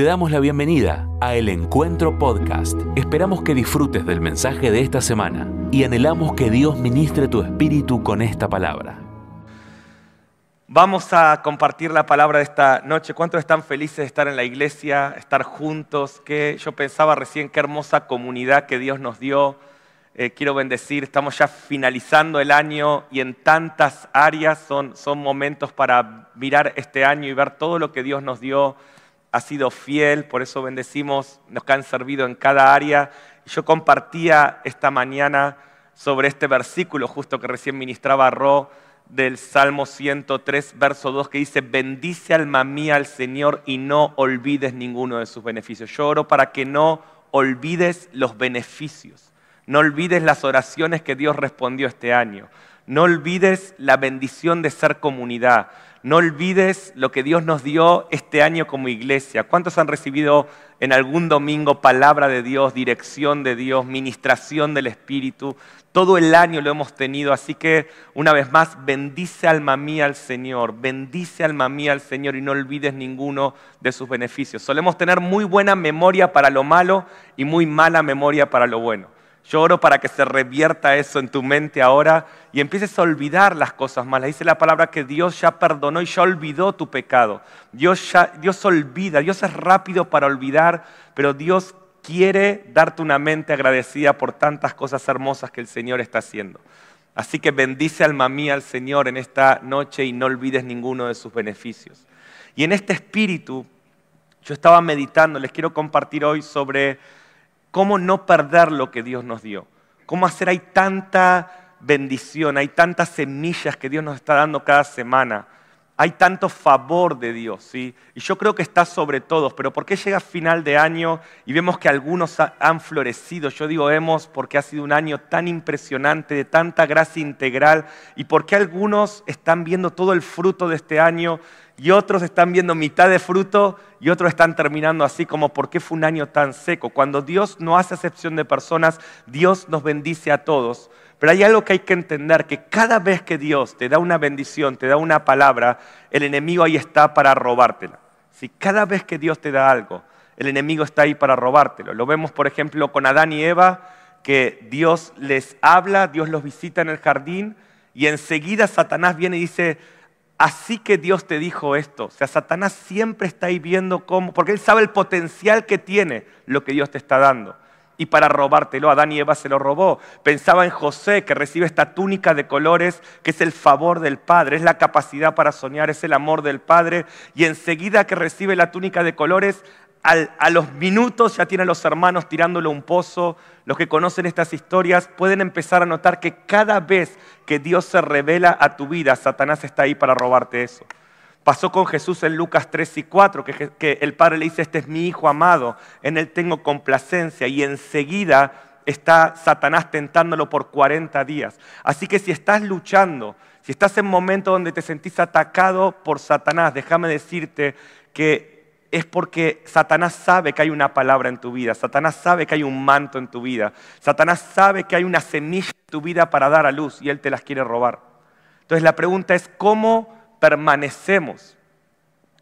Te damos la bienvenida a El Encuentro Podcast. Esperamos que disfrutes del mensaje de esta semana y anhelamos que Dios ministre tu espíritu con esta palabra. Vamos a compartir la palabra de esta noche. ¿Cuántos están felices de estar en la iglesia, estar juntos? Que yo pensaba recién qué hermosa comunidad que Dios nos dio. Eh, quiero bendecir, estamos ya finalizando el año y en tantas áreas son, son momentos para mirar este año y ver todo lo que Dios nos dio ha sido fiel, por eso bendecimos, nos han servido en cada área. Yo compartía esta mañana sobre este versículo justo que recién ministraba Ro del Salmo 103, verso 2, que dice, bendice alma mía al Señor y no olvides ninguno de sus beneficios. Yo oro para que no olvides los beneficios, no olvides las oraciones que Dios respondió este año, no olvides la bendición de ser comunidad, no olvides lo que Dios nos dio este año como iglesia. ¿Cuántos han recibido en algún domingo palabra de Dios, dirección de Dios, ministración del Espíritu? Todo el año lo hemos tenido, así que una vez más, bendice alma mía al Señor, bendice alma mía al Señor y no olvides ninguno de sus beneficios. Solemos tener muy buena memoria para lo malo y muy mala memoria para lo bueno. Yo oro para que se revierta eso en tu mente ahora y empieces a olvidar las cosas malas. Dice la palabra que Dios ya perdonó y ya olvidó tu pecado. Dios, ya, Dios olvida, Dios es rápido para olvidar, pero Dios quiere darte una mente agradecida por tantas cosas hermosas que el Señor está haciendo. Así que bendice alma mía al Señor en esta noche y no olvides ninguno de sus beneficios. Y en este espíritu, yo estaba meditando, les quiero compartir hoy sobre cómo no perder lo que Dios nos dio. Cómo hacer, hay tanta bendición, hay tantas semillas que Dios nos está dando cada semana. Hay tanto favor de Dios, ¿sí? Y yo creo que está sobre todos, pero ¿por qué llega final de año y vemos que algunos han florecido? Yo digo hemos porque ha sido un año tan impresionante, de tanta gracia integral, y por qué algunos están viendo todo el fruto de este año y otros están viendo mitad de fruto y otros están terminando así como ¿por qué fue un año tan seco? Cuando Dios no hace excepción de personas, Dios nos bendice a todos. Pero hay algo que hay que entender, que cada vez que Dios te da una bendición, te da una palabra, el enemigo ahí está para robártela. Si cada vez que Dios te da algo, el enemigo está ahí para robártelo. Lo vemos, por ejemplo, con Adán y Eva, que Dios les habla, Dios los visita en el jardín y enseguida Satanás viene y dice, Así que Dios te dijo esto. O sea, Satanás siempre está ahí viendo cómo, porque él sabe el potencial que tiene lo que Dios te está dando. Y para robártelo, Adán y Eva se lo robó. Pensaba en José, que recibe esta túnica de colores, que es el favor del Padre, es la capacidad para soñar, es el amor del Padre. Y enseguida que recibe la túnica de colores, a los minutos ya tiene a los hermanos tirándole un pozo. Los que conocen estas historias pueden empezar a notar que cada vez que Dios se revela a tu vida, Satanás está ahí para robarte eso. Pasó con Jesús en Lucas 3 y 4, que, que el Padre le dice, este es mi Hijo amado, en él tengo complacencia. Y enseguida está Satanás tentándolo por 40 días. Así que si estás luchando, si estás en un momento donde te sentís atacado por Satanás, déjame decirte que es porque Satanás sabe que hay una palabra en tu vida, Satanás sabe que hay un manto en tu vida, Satanás sabe que hay una semilla en tu vida para dar a luz y él te las quiere robar. Entonces la pregunta es, ¿cómo permanecemos?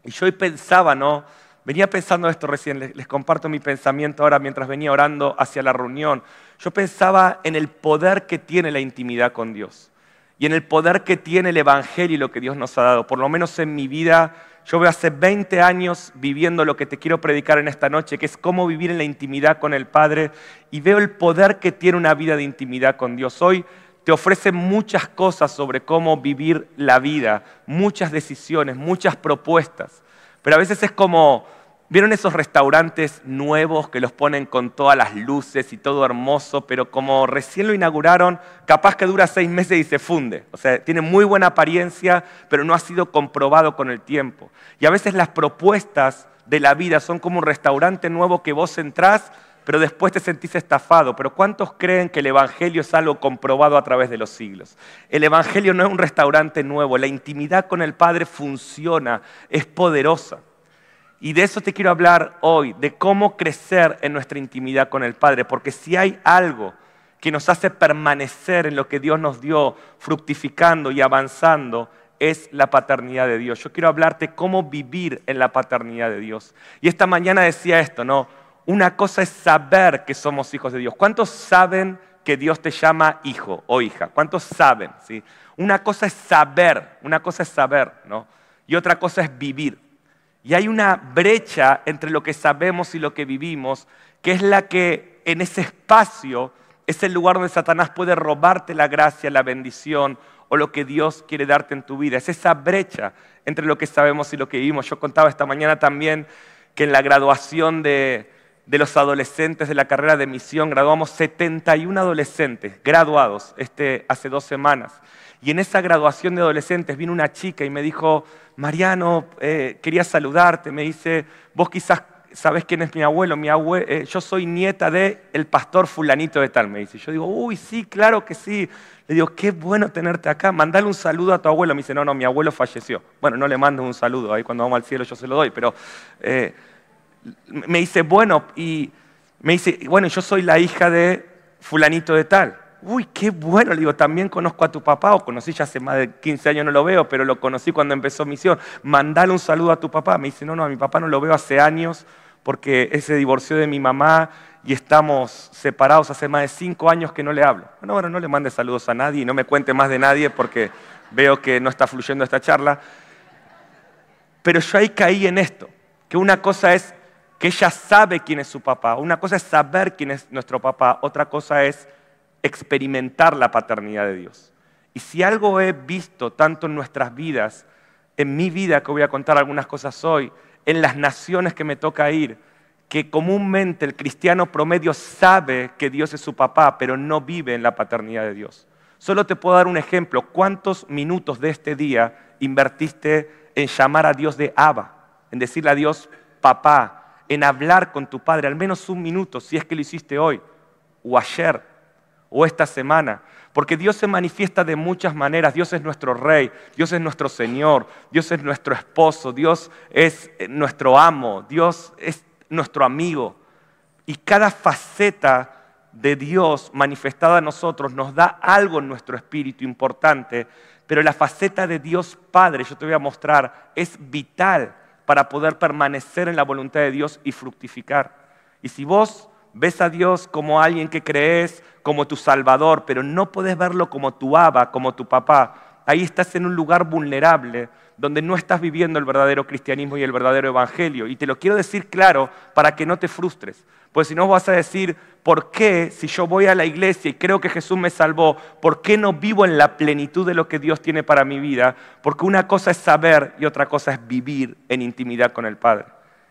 Y yo hoy pensaba, ¿no? Venía pensando esto recién, les, les comparto mi pensamiento ahora mientras venía orando hacia la reunión. Yo pensaba en el poder que tiene la intimidad con Dios y en el poder que tiene el Evangelio y lo que Dios nos ha dado. Por lo menos en mi vida yo veo hace 20 años viviendo lo que te quiero predicar en esta noche, que es cómo vivir en la intimidad con el Padre, y veo el poder que tiene una vida de intimidad con Dios. Hoy te ofrece muchas cosas sobre cómo vivir la vida, muchas decisiones, muchas propuestas, pero a veces es como ¿Vieron esos restaurantes nuevos que los ponen con todas las luces y todo hermoso, pero como recién lo inauguraron, capaz que dura seis meses y se funde? O sea, tiene muy buena apariencia, pero no ha sido comprobado con el tiempo. Y a veces las propuestas de la vida son como un restaurante nuevo que vos entrás, pero después te sentís estafado. Pero ¿cuántos creen que el Evangelio es algo comprobado a través de los siglos? El Evangelio no es un restaurante nuevo, la intimidad con el Padre funciona, es poderosa. Y de eso te quiero hablar hoy, de cómo crecer en nuestra intimidad con el Padre, porque si hay algo que nos hace permanecer en lo que Dios nos dio, fructificando y avanzando, es la paternidad de Dios. Yo quiero hablarte cómo vivir en la paternidad de Dios. Y esta mañana decía esto, ¿no? Una cosa es saber que somos hijos de Dios. ¿Cuántos saben que Dios te llama hijo o hija? ¿Cuántos saben? ¿sí? Una cosa es saber, una cosa es saber, ¿no? Y otra cosa es vivir. Y hay una brecha entre lo que sabemos y lo que vivimos, que es la que en ese espacio es el lugar donde Satanás puede robarte la gracia, la bendición o lo que Dios quiere darte en tu vida. Es esa brecha entre lo que sabemos y lo que vivimos. Yo contaba esta mañana también que en la graduación de, los adolescentes de la carrera de misión graduamos 71 adolescentes graduados este, hace dos semanas. Y en esa graduación de adolescentes vino una chica y me dijo, Mariano, eh, quería saludarte. Me dice, vos quizás sabés quién es mi abuelo. Mi abuelo eh, yo soy nieta de el pastor fulanito de tal, me dice. Yo digo, uy, sí, claro que sí. Le digo, qué bueno tenerte acá. Mandale un saludo a tu abuelo. Me dice, no, no, mi abuelo falleció. Bueno, no le mando un saludo. Ahí cuando vamos al cielo yo se lo doy. Pero eh, me dice, bueno, y me dice, bueno, yo soy la hija de fulanito de tal uy, qué bueno, le digo, también conozco a tu papá, o conocí ya hace más de 15 años, no lo veo, pero lo conocí cuando empezó misión, mandale un saludo a tu papá. Me dice, no, no, a mi papá no lo veo hace años porque él se divorció de mi mamá y estamos separados hace más de 5 años que no le hablo. Bueno, bueno, no le mande saludos a nadie y no me cuente más de nadie porque veo que no está fluyendo esta charla. Pero yo ahí caí en esto, que una cosa es que ella sabe quién es su papá, una cosa es saber quién es nuestro papá, otra cosa es experimentar la paternidad de Dios. Y si algo he visto tanto en nuestras vidas, en mi vida, que voy a contar algunas cosas hoy, en las naciones que me toca ir, que comúnmente el cristiano promedio sabe que Dios es su papá, pero no vive en la paternidad de Dios. Solo te puedo dar un ejemplo. ¿Cuántos minutos de este día invertiste en llamar a Dios de Abba, en decirle a Dios papá, en hablar con tu padre, al menos un minuto, si es que lo hiciste hoy o ayer? o esta semana. Porque Dios se manifiesta de muchas maneras. Dios es nuestro rey, Dios es nuestro Señor, Dios es nuestro esposo, Dios es eh, nuestro amo, Dios es nuestro amigo. Y cada faceta de Dios manifestada a nosotros nos da algo en nuestro espíritu importante, pero la faceta de Dios Padre, yo te voy a mostrar, es vital para poder permanecer en la voluntad de Dios y fructificar. Y si vos ves a Dios como alguien que crees, como tu Salvador, pero no puedes verlo como tu Aba, como tu papá. Ahí estás en un lugar vulnerable, donde no estás viviendo el verdadero cristianismo y el verdadero evangelio. Y te lo quiero decir claro para que no te frustres. Pues si no vas a decir, ¿por qué si yo voy a la iglesia y creo que Jesús me salvó, ¿por qué no vivo en la plenitud de lo que Dios tiene para mi vida? Porque una cosa es saber y otra cosa es vivir en intimidad con el Padre.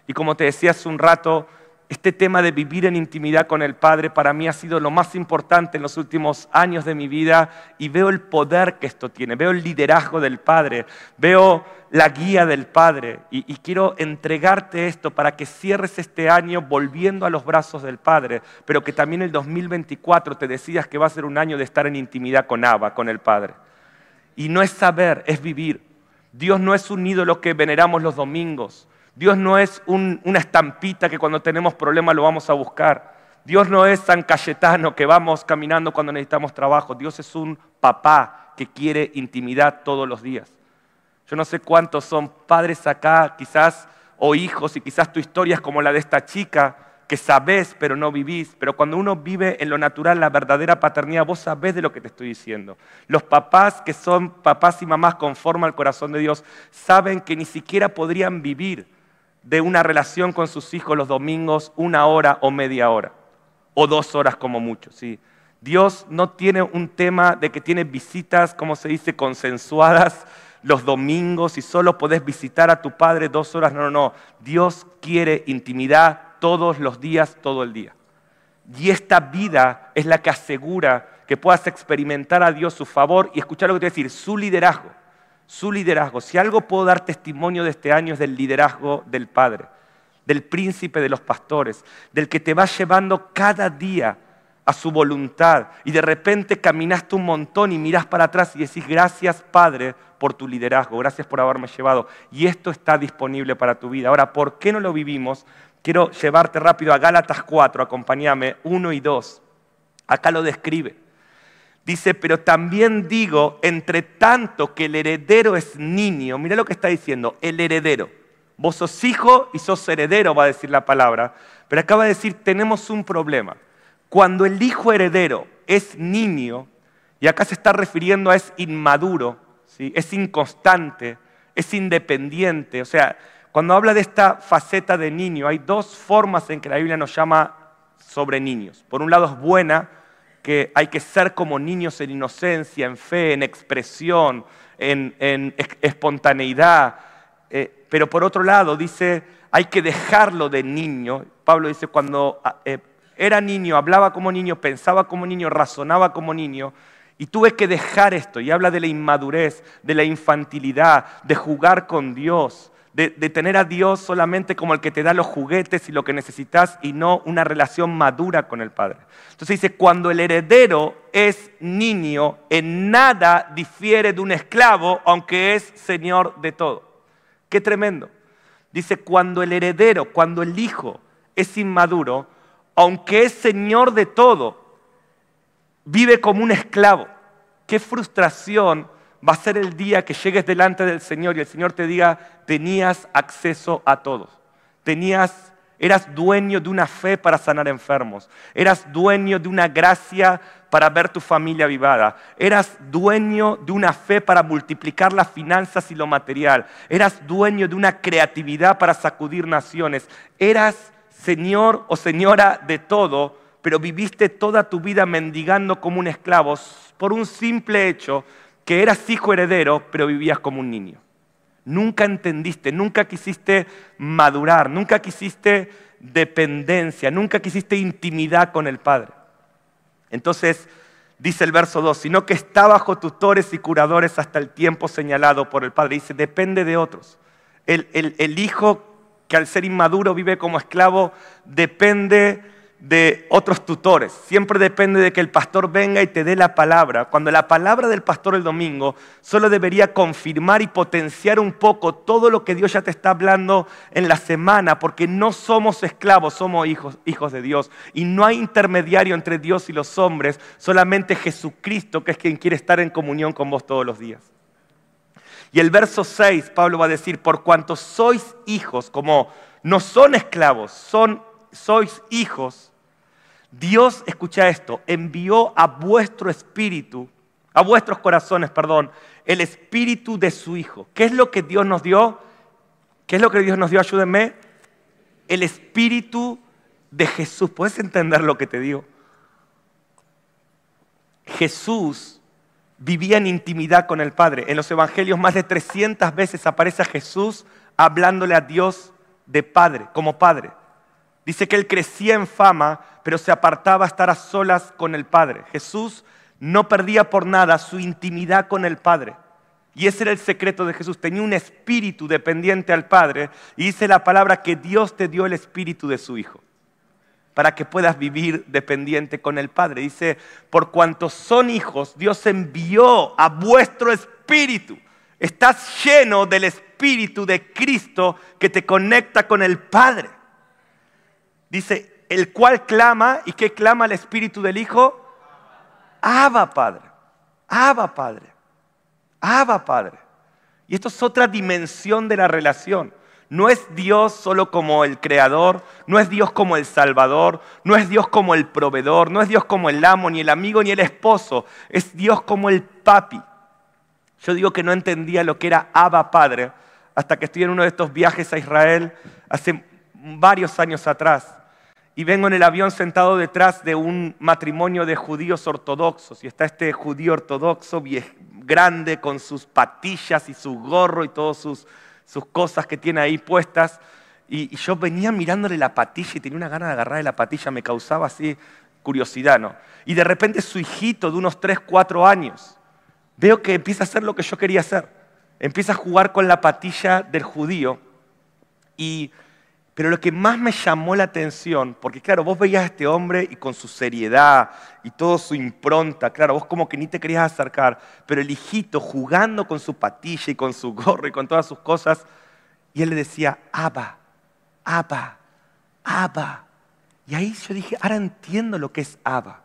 Y como te decía hace un rato, este tema de vivir en intimidad con el Padre para mí ha sido lo más importante en los últimos años de mi vida y veo el poder que esto tiene, veo el liderazgo del Padre, veo la guía del Padre y, quiero entregarte esto para que cierres este año volviendo a los brazos del Padre, pero que también el 2024 te decidas que va a ser un año de estar en intimidad con Abba, con el Padre. Y no es saber, es vivir. Dios no es un ídolo que veneramos los domingos. Dios no es una estampita que cuando tenemos problemas lo vamos a buscar. Dios no es San Cayetano que vamos caminando cuando necesitamos trabajo. Dios es un papá que quiere intimidad todos los días. Yo no sé cuántos son padres acá, quizás, o hijos, y quizás tu historia es como la de esta chica, que sabes pero no vivís. Pero cuando uno vive en lo natural la verdadera paternidad, vos sabés de lo que te estoy diciendo. Los papás que son papás y mamás conforme al corazón de Dios saben que ni siquiera podrían vivir de una relación con sus hijos los domingos una hora o media hora, o dos horas como mucho. ¿sí? Dios no tiene un tema de que tiene visitas, como se dice, consensuadas los domingos y solo podés visitar a tu padre dos horas. No, no, no. Dios quiere intimidad todos los días, todo el día. Y esta vida es la que asegura que puedas experimentar a Dios su favor y escuchar lo que te voy a decir, su liderazgo su liderazgo. Si algo puedo dar testimonio de este año es del liderazgo del Padre, del príncipe de los pastores, del que te va llevando cada día a su voluntad y de repente caminaste un montón y miras para atrás y decís gracias Padre por tu liderazgo, gracias por haberme llevado. Y esto está disponible para tu vida. Ahora, ¿por qué no lo vivimos? Quiero llevarte rápido a Gálatas 4, acompáñame, 1 y 2. Acá lo describe. Dice, pero también digo, entre tanto que el heredero es niño, mira lo que está diciendo, el heredero. Vos sos hijo y sos heredero, va a decir la palabra. Pero acaba de decir, tenemos un problema. Cuando el hijo heredero es niño, y acá se está refiriendo a es inmaduro, ¿sí? es inconstante, es independiente. O sea, cuando habla de esta faceta de niño, hay dos formas en que la Biblia nos llama sobre niños. Por un lado es buena, que hay que ser como niños en inocencia, en fe, en expresión, en, espontaneidad. Eh, pero por otro lado dice, hay que dejarlo de niño. Pablo dice, cuando ah, eh, era niño, hablaba como niño, pensaba como niño, razonaba como niño. Y tuve que dejar esto. Y habla de la inmadurez, de la infantilidad, de jugar con Dios, de, tener a Dios solamente como el que te da los juguetes y lo que necesitas y no una relación madura con el Padre. Entonces dice, cuando el heredero es niño, en nada difiere de un esclavo, aunque es señor de todo. Qué tremendo. Dice, cuando el heredero, cuando el hijo es inmaduro, aunque es señor de todo, vive como un esclavo. Qué frustración va a ser el día que llegues delante del Señor y el Señor te diga, tenías acceso a todos. Tenías Eras dueño de una fe para sanar enfermos. Eras dueño de una gracia para ver tu familia vivada. Eras dueño de una fe para multiplicar las finanzas y lo material. Eras dueño de una creatividad para sacudir naciones. Eras señor o señora de todo, pero viviste toda tu vida mendigando como un esclavo por un simple hecho que eras hijo heredero, pero vivías como un niño. Nunca entendiste, nunca quisiste madurar, nunca quisiste dependencia, nunca quisiste intimidad con el Padre. Entonces, dice el verso 2, sino que está bajo tutores y curadores hasta el tiempo señalado por el Padre. Dice, depende de otros. El, el hijo que al ser inmaduro vive como esclavo, depende de otros tutores. Siempre depende de que el pastor venga y te dé la palabra. Cuando la palabra del pastor el domingo solo debería confirmar y potenciar un poco todo lo que Dios ya te está hablando en la semana, porque no somos esclavos, somos hijos, hijos de Dios. Y no hay intermediario entre Dios y los hombres, solamente Jesucristo, que es quien quiere estar en comunión con vos todos los días. Y el verso 6, Pablo va a decir, por cuanto sois hijos, como no son esclavos, son sois hijos, Dios, escucha esto, envió a vuestro espíritu, a vuestros corazones, perdón, el espíritu de su Hijo. ¿Qué es lo que Dios nos dio? ¿Qué es lo que Dios nos dio? Ayúdenme. El espíritu de Jesús. ¿Puedes entender lo que te digo? Jesús vivía en intimidad con el Padre. En los evangelios más de 300 veces aparece a Jesús hablándole a Dios de Padre, como Padre. Dice que él crecía en fama, pero se apartaba a estar a solas con el Padre. Jesús no perdía por nada su intimidad con el Padre. Y ese era el secreto de Jesús. Tenía un espíritu dependiente al Padre. Y dice la palabra que Dios te dio el espíritu de su Hijo. Para que puedas vivir dependiente con el Padre. Dice, por cuanto son hijos, Dios envió a vuestro espíritu. Estás lleno del espíritu de Cristo que te conecta con el Padre. Dice, el cual clama, ¿y qué clama el Espíritu del Hijo? Abba Padre, Abba Padre, Abba Padre. Y esto es otra dimensión de la relación. No es Dios solo como el creador, no es Dios como el salvador, no es Dios como el proveedor, no es Dios como el amo, ni el amigo, ni el esposo, es Dios como el papi. Yo digo que no entendía lo que era Abba Padre hasta que estoy en uno de estos viajes a Israel hace varios años atrás y vengo en el avión sentado detrás de un matrimonio de judíos ortodoxos y está este judío ortodoxo grande con sus patillas y su gorro y todas sus, sus cosas que tiene ahí puestas. Y, yo venía mirándole la patilla y tenía una gana de agarrarle la patilla, me causaba así curiosidad, ¿no? Y de repente su hijito de unos 3, 4 años, veo que empieza a hacer lo que yo quería hacer. Empieza a jugar con la patilla del judío y pero lo que más me llamó la atención, porque claro, vos veías a este hombre y con su seriedad y toda su impronta, claro, vos como que ni te querías acercar, pero el hijito jugando con su patilla y con su gorro y con todas sus cosas, y él le decía, Abba, Abba, Abba. Y ahí yo dije, ahora entiendo lo que es Abba.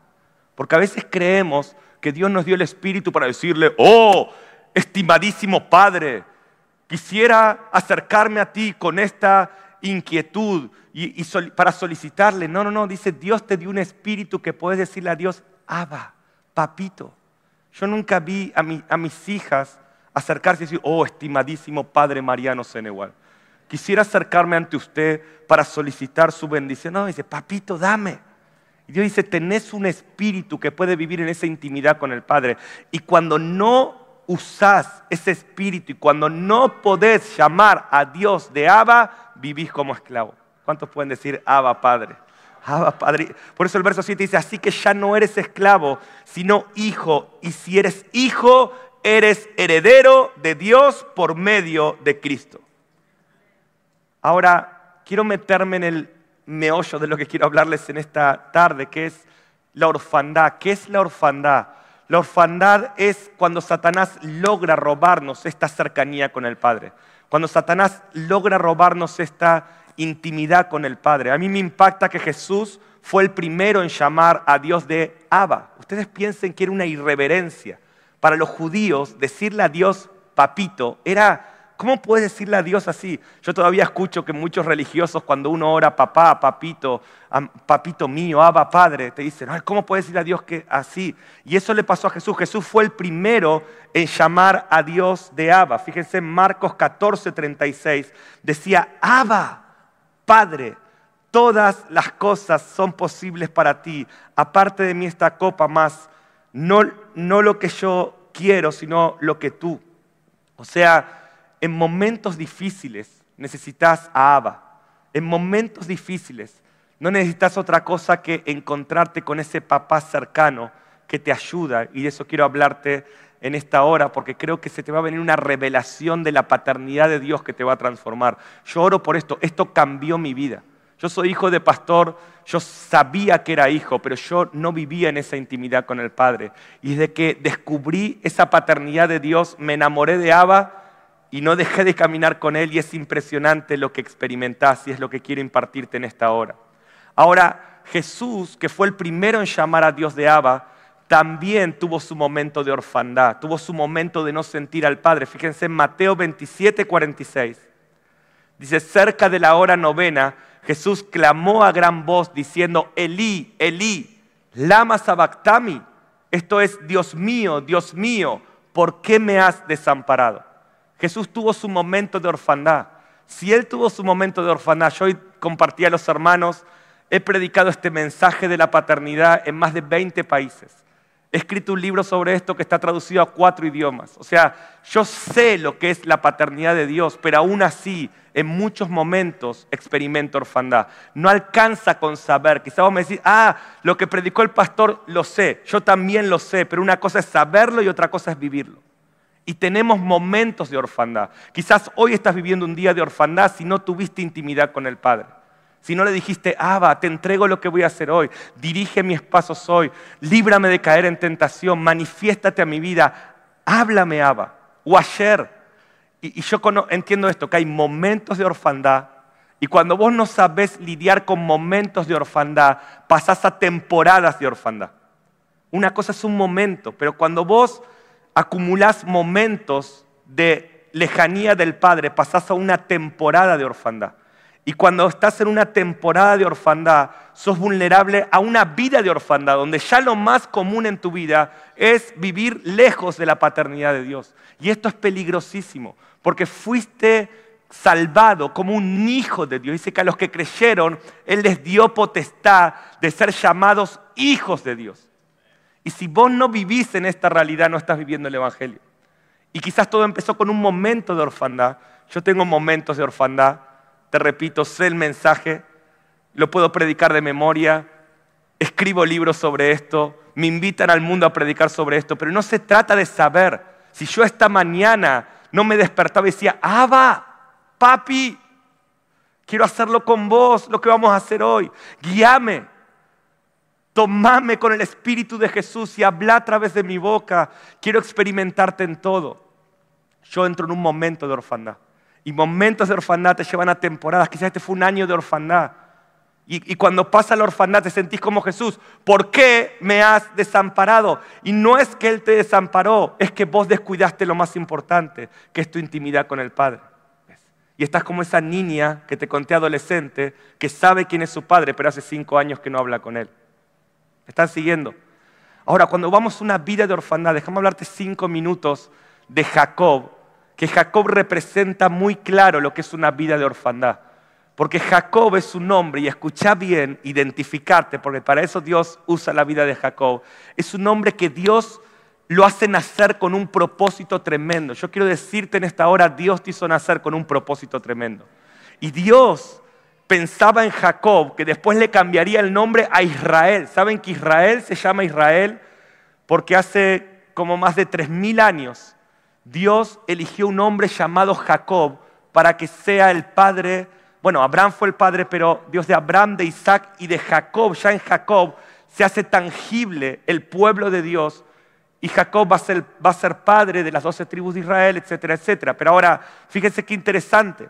Porque a veces creemos que Dios nos dio el Espíritu para decirle, oh, estimadísimo Padre, quisiera acercarme a ti con esta inquietud y, para solicitarle. No, no, no, dice, Dios te dio un espíritu que puedes decirle a Dios, Abba, papito. Yo nunca vi a, a mis hijas acercarse y decir, oh, estimadísimo Padre Mariano Senegal. Quisiera acercarme ante usted para solicitar su bendición. No, dice, papito, dame. Y Dios dice, tenés un espíritu que puede vivir en esa intimidad con el Padre. Y cuando no usás ese espíritu y cuando no podés llamar a Dios de Abba, vivís como esclavo. ¿Cuántos pueden decir Abba Padre? Abba Padre. Por eso el verso 7 dice, así que ya no eres esclavo, sino hijo. Y si eres hijo, eres heredero de Dios por medio de Cristo. Ahora, quiero meterme en el meollo de lo que quiero hablarles en esta tarde, que es la orfandad. ¿Qué es la orfandad? La orfandad es cuando Satanás logra robarnos esta cercanía con el Padre. Cuando Satanás logra robarnos esta intimidad con el Padre. A mí me impacta que Jesús fue el primero en llamar a Dios de Abba. Ustedes piensen que era una irreverencia. Para los judíos, decirle a Dios papito era ¿Cómo puedes decirle a Dios así? Yo todavía escucho que muchos religiosos cuando uno ora papá, papito, papito mío, Abba, Padre, te dicen, ¿cómo puedes decirle a Dios que así? Y eso le pasó a Jesús. Jesús fue el primero en llamar a Dios de Abba. Fíjense en Marcos 14, 36. Decía, Abba, Padre, todas las cosas son posibles para ti. Aparte de mí esta copa más, no, no lo que yo quiero, sino lo que tú. O sea, en momentos difíciles necesitas a Abba. En momentos difíciles no necesitas otra cosa que encontrarte con ese papá cercano que te ayuda. Y de eso quiero hablarte en esta hora, porque creo que se te va a venir una revelación de la paternidad de Dios que te va a transformar. Yo oro por esto, esto cambió mi vida. Yo soy hijo de pastor, yo sabía que era hijo, pero yo no vivía en esa intimidad con el Padre. Y desde que descubrí esa paternidad de Dios, me enamoré de Abba y no dejé de caminar con Él y es impresionante lo que experimentás y es lo que quiero impartirte en esta hora. Ahora, Jesús, que fue el primero en llamar a Dios de Abba, también tuvo su momento de orfandad, tuvo su momento de no sentir al Padre. Fíjense en Mateo 27, 46. Dice, cerca de la hora novena, Jesús clamó a gran voz diciendo, Elí, Elí, lama sabactami. Esto es, Dios mío, Dios mío, ¿por qué me has desamparado? Jesús tuvo su momento de orfandad. Si Él tuvo su momento de orfandad, yo hoy compartí a los hermanos, he predicado este mensaje de la paternidad en más de 20 países. He escrito un libro sobre esto que está traducido a cuatro idiomas. O sea, yo sé lo que es la paternidad de Dios, pero aún así, en muchos momentos experimento orfandad. No alcanza con saber. Quizás vos me decís, ah, lo que predicó el pastor lo sé. Yo también lo sé, pero una cosa es saberlo y otra cosa es vivirlo. Y tenemos momentos de orfandad. Quizás hoy estás viviendo un día de orfandad si no tuviste intimidad con el Padre. Si no le dijiste, Abba, te entrego lo que voy a hacer hoy, dirige mis pasos hoy, líbrame de caer en tentación, manifiéstate a mi vida, háblame, Abba. O ayer. Y, y yo entiendo esto, que hay momentos de orfandad y cuando vos no sabés lidiar con momentos de orfandad, pasás a temporadas de orfandad. Una cosa es un momento, pero cuando vos acumulás momentos de lejanía del Padre, pasás a una temporada de orfandad. Y cuando estás en una temporada de orfandad, sos vulnerable a una vida de orfandad, donde ya lo más común en tu vida es vivir lejos de la paternidad de Dios. Y esto es peligrosísimo, porque fuiste salvado como un hijo de Dios. Dice que a los que creyeron, Él les dio potestad de ser llamados hijos de Dios. Y si vos no vivís en esta realidad, no estás viviendo el Evangelio. Y quizás todo empezó con un momento de orfandad. Yo tengo momentos de orfandad. Te repito, sé el mensaje, lo puedo predicar de memoria, escribo libros sobre esto, me invitan al mundo a predicar sobre esto, pero no se trata de saber. Si yo esta mañana no me despertaba y decía, Abba, papi, quiero hacerlo con vos, lo que vamos a hacer hoy, guíame. Tomame con el Espíritu de Jesús y habla a través de mi boca. Quiero experimentarte en todo. Yo entro en un momento de orfandad. Y momentos de orfandad te llevan a temporadas. Quizás este fue un año de orfandad. Y, cuando pasa la orfandad te sentís como Jesús. ¿Por qué me has desamparado? Y no es que Él te desamparó, es que vos descuidaste lo más importante, que es tu intimidad con el Padre. Y estás como esa niña que te conté adolescente, que sabe quién es su padre, pero hace cinco años que no habla con él. ¿Me están siguiendo? Ahora, cuando vamos a una vida de orfandad, déjame hablarte cinco minutos de Jacob, que Jacob representa muy claro lo que es una vida de orfandad. Porque Jacob es un nombre, y escucha bien, identificarte, porque para eso Dios usa la vida de Jacob. Es un nombre que Dios lo hace nacer con un propósito tremendo. Yo quiero decirte en esta hora, Dios te hizo nacer con un propósito tremendo. Y Dios pensaba en Jacob, que después le cambiaría el nombre a Israel. ¿Saben que Israel se llama Israel? Porque hace como más de 3.000 años Dios eligió un hombre llamado Jacob para que sea el padre, bueno, Abraham fue el padre, pero Dios de Abraham, de Isaac y de Jacob, ya en Jacob se hace tangible el pueblo de Dios y Jacob va a, ser, va a ser padre de las doce tribus de Israel, etcétera, etcétera. Pero ahora, fíjense qué interesante.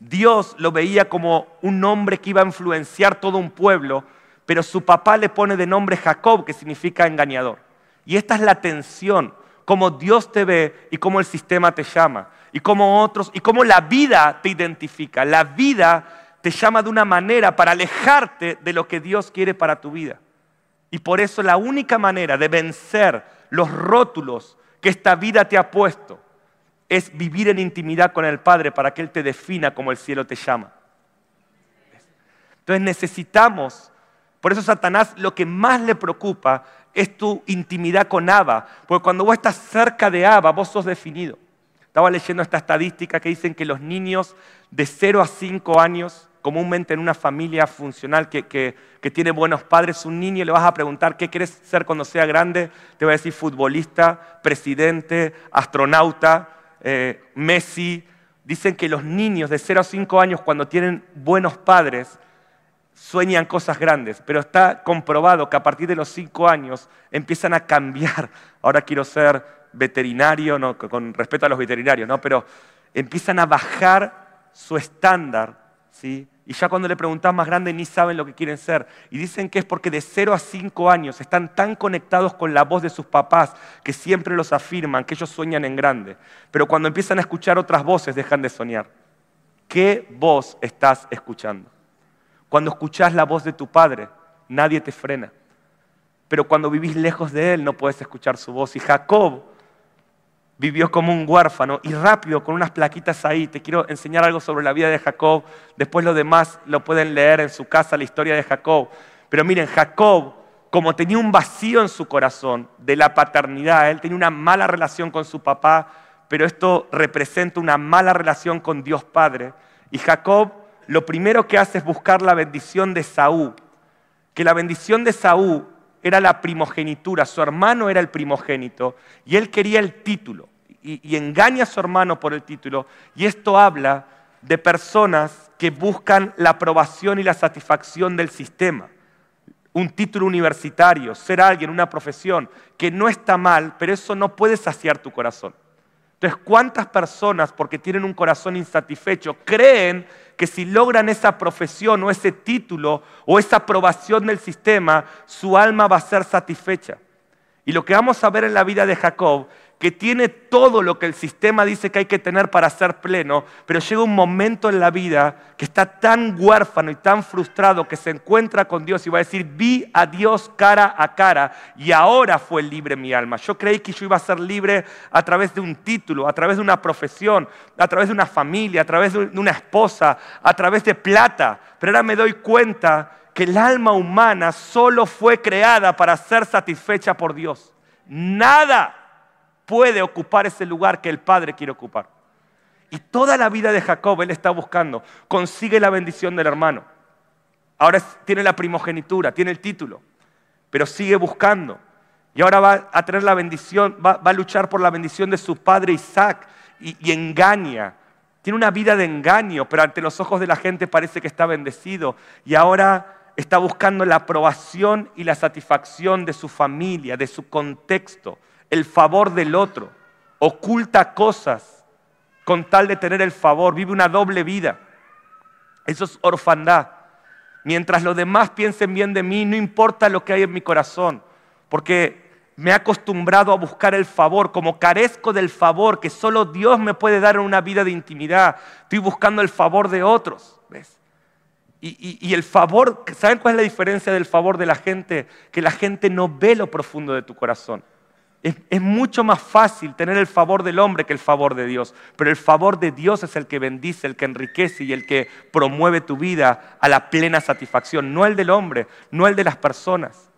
Dios lo veía como un hombre que iba a influenciar todo un pueblo, pero su papá le pone de nombre Jacob, que significa engañador. Y esta es la tensión, cómo Dios te ve y cómo el sistema te llama, y cómo otros, y cómo la vida te identifica. La vida te llama de una manera para alejarte de lo que Dios quiere para tu vida. Y por eso la única manera de vencer los rótulos que esta vida te ha puesto es vivir en intimidad con el Padre para que Él te defina como el cielo te llama. Entonces necesitamos, por eso Satanás lo que más le preocupa es tu intimidad con Abba, porque cuando vos estás cerca de Abba, vos sos definido. Estaba leyendo esta estadística que dicen que los niños de 0 a 5 años, comúnmente en una familia funcional que, que, tiene buenos padres, un niño le vas a preguntar qué quieres ser cuando sea grande, te va a decir futbolista, presidente, astronauta, eh, Messi, dicen que los niños de 0 a 5 años cuando tienen buenos padres sueñan cosas grandes, pero está comprobado que a partir de los 5 años empiezan a cambiar. Ahora quiero ser veterinario, no, con respeto a los veterinarios, ¿no? pero empiezan a bajar su estándar, ¿sí? Y ya cuando le preguntas más grande ni saben lo que quieren ser. Y dicen que es porque de 0 a 5 años están tan conectados con la voz de sus papás que siempre los afirman, que ellos sueñan en grande. Pero cuando empiezan a escuchar otras voces dejan de soñar. ¿Qué voz estás escuchando? Cuando escuchas la voz de tu padre, nadie te frena. Pero cuando vivís lejos de él no puedes escuchar su voz. Y Jacob vivió como un huérfano y rápido con unas plaquitas ahí. Te quiero enseñar algo sobre la vida de Jacob. Después lo demás lo pueden leer en su casa, la historia de Jacob. Pero miren, Jacob, como tenía un vacío en su corazón de la paternidad, él tenía una mala relación con su papá, pero esto representa una mala relación con Dios Padre. Y Jacob lo primero que hace es buscar la bendición de Saúl, que la bendición de Saúl era la primogenitura, su hermano era el primogénito y él quería el título y, engaña a su hermano por el título y esto habla de personas que buscan la aprobación y la satisfacción del sistema. Un título universitario, ser alguien, una profesión, que no está mal, pero eso no puede saciar tu corazón. Entonces, ¿cuántas personas, porque tienen un corazón insatisfecho, creen que si logran esa profesión o ese título o esa aprobación del sistema, su alma va a ser satisfecha? Y lo que vamos a ver en la vida de Jacob que tiene todo lo que el sistema dice que hay que tener para ser pleno, pero llega un momento en la vida que está tan huérfano y tan frustrado que se encuentra con Dios y va a decir, vi a Dios cara a cara y ahora fue libre mi alma. Yo creí que yo iba a ser libre a través de un título, a través de una profesión, a través de una familia, a través de una esposa, a través de plata, pero ahora me doy cuenta que el alma humana solo fue creada para ser satisfecha por Dios. Nada puede ocupar ese lugar que el Padre quiere ocupar. Y toda la vida de Jacob él está buscando, consigue la bendición del hermano. Ahora tiene la primogenitura, tiene el título, pero sigue buscando. Y ahora va a tener la bendición, va, a luchar por la bendición de su padre Isaac y, y engaña. Tiene una vida de engaño, pero ante los ojos de la gente parece que está bendecido. Y ahora está buscando la aprobación y la satisfacción de su familia, de su contexto el favor del otro, oculta cosas con tal de tener el favor, vive una doble vida. Eso es orfandad. Mientras los demás piensen bien de mí, no importa lo que hay en mi corazón, porque me he acostumbrado a buscar el favor, como carezco del favor que solo Dios me puede dar en una vida de intimidad, estoy buscando el favor de otros. ¿ves? Y, el favor, ¿saben cuál es la diferencia del favor de la gente? Que la gente no ve lo profundo de tu corazón. Es, mucho más fácil tener el favor del hombre que el favor de Dios, pero el favor de Dios es el que bendice, el que enriquece y el que promueve tu vida a la plena satisfacción, no el del hombre, no el de las personas.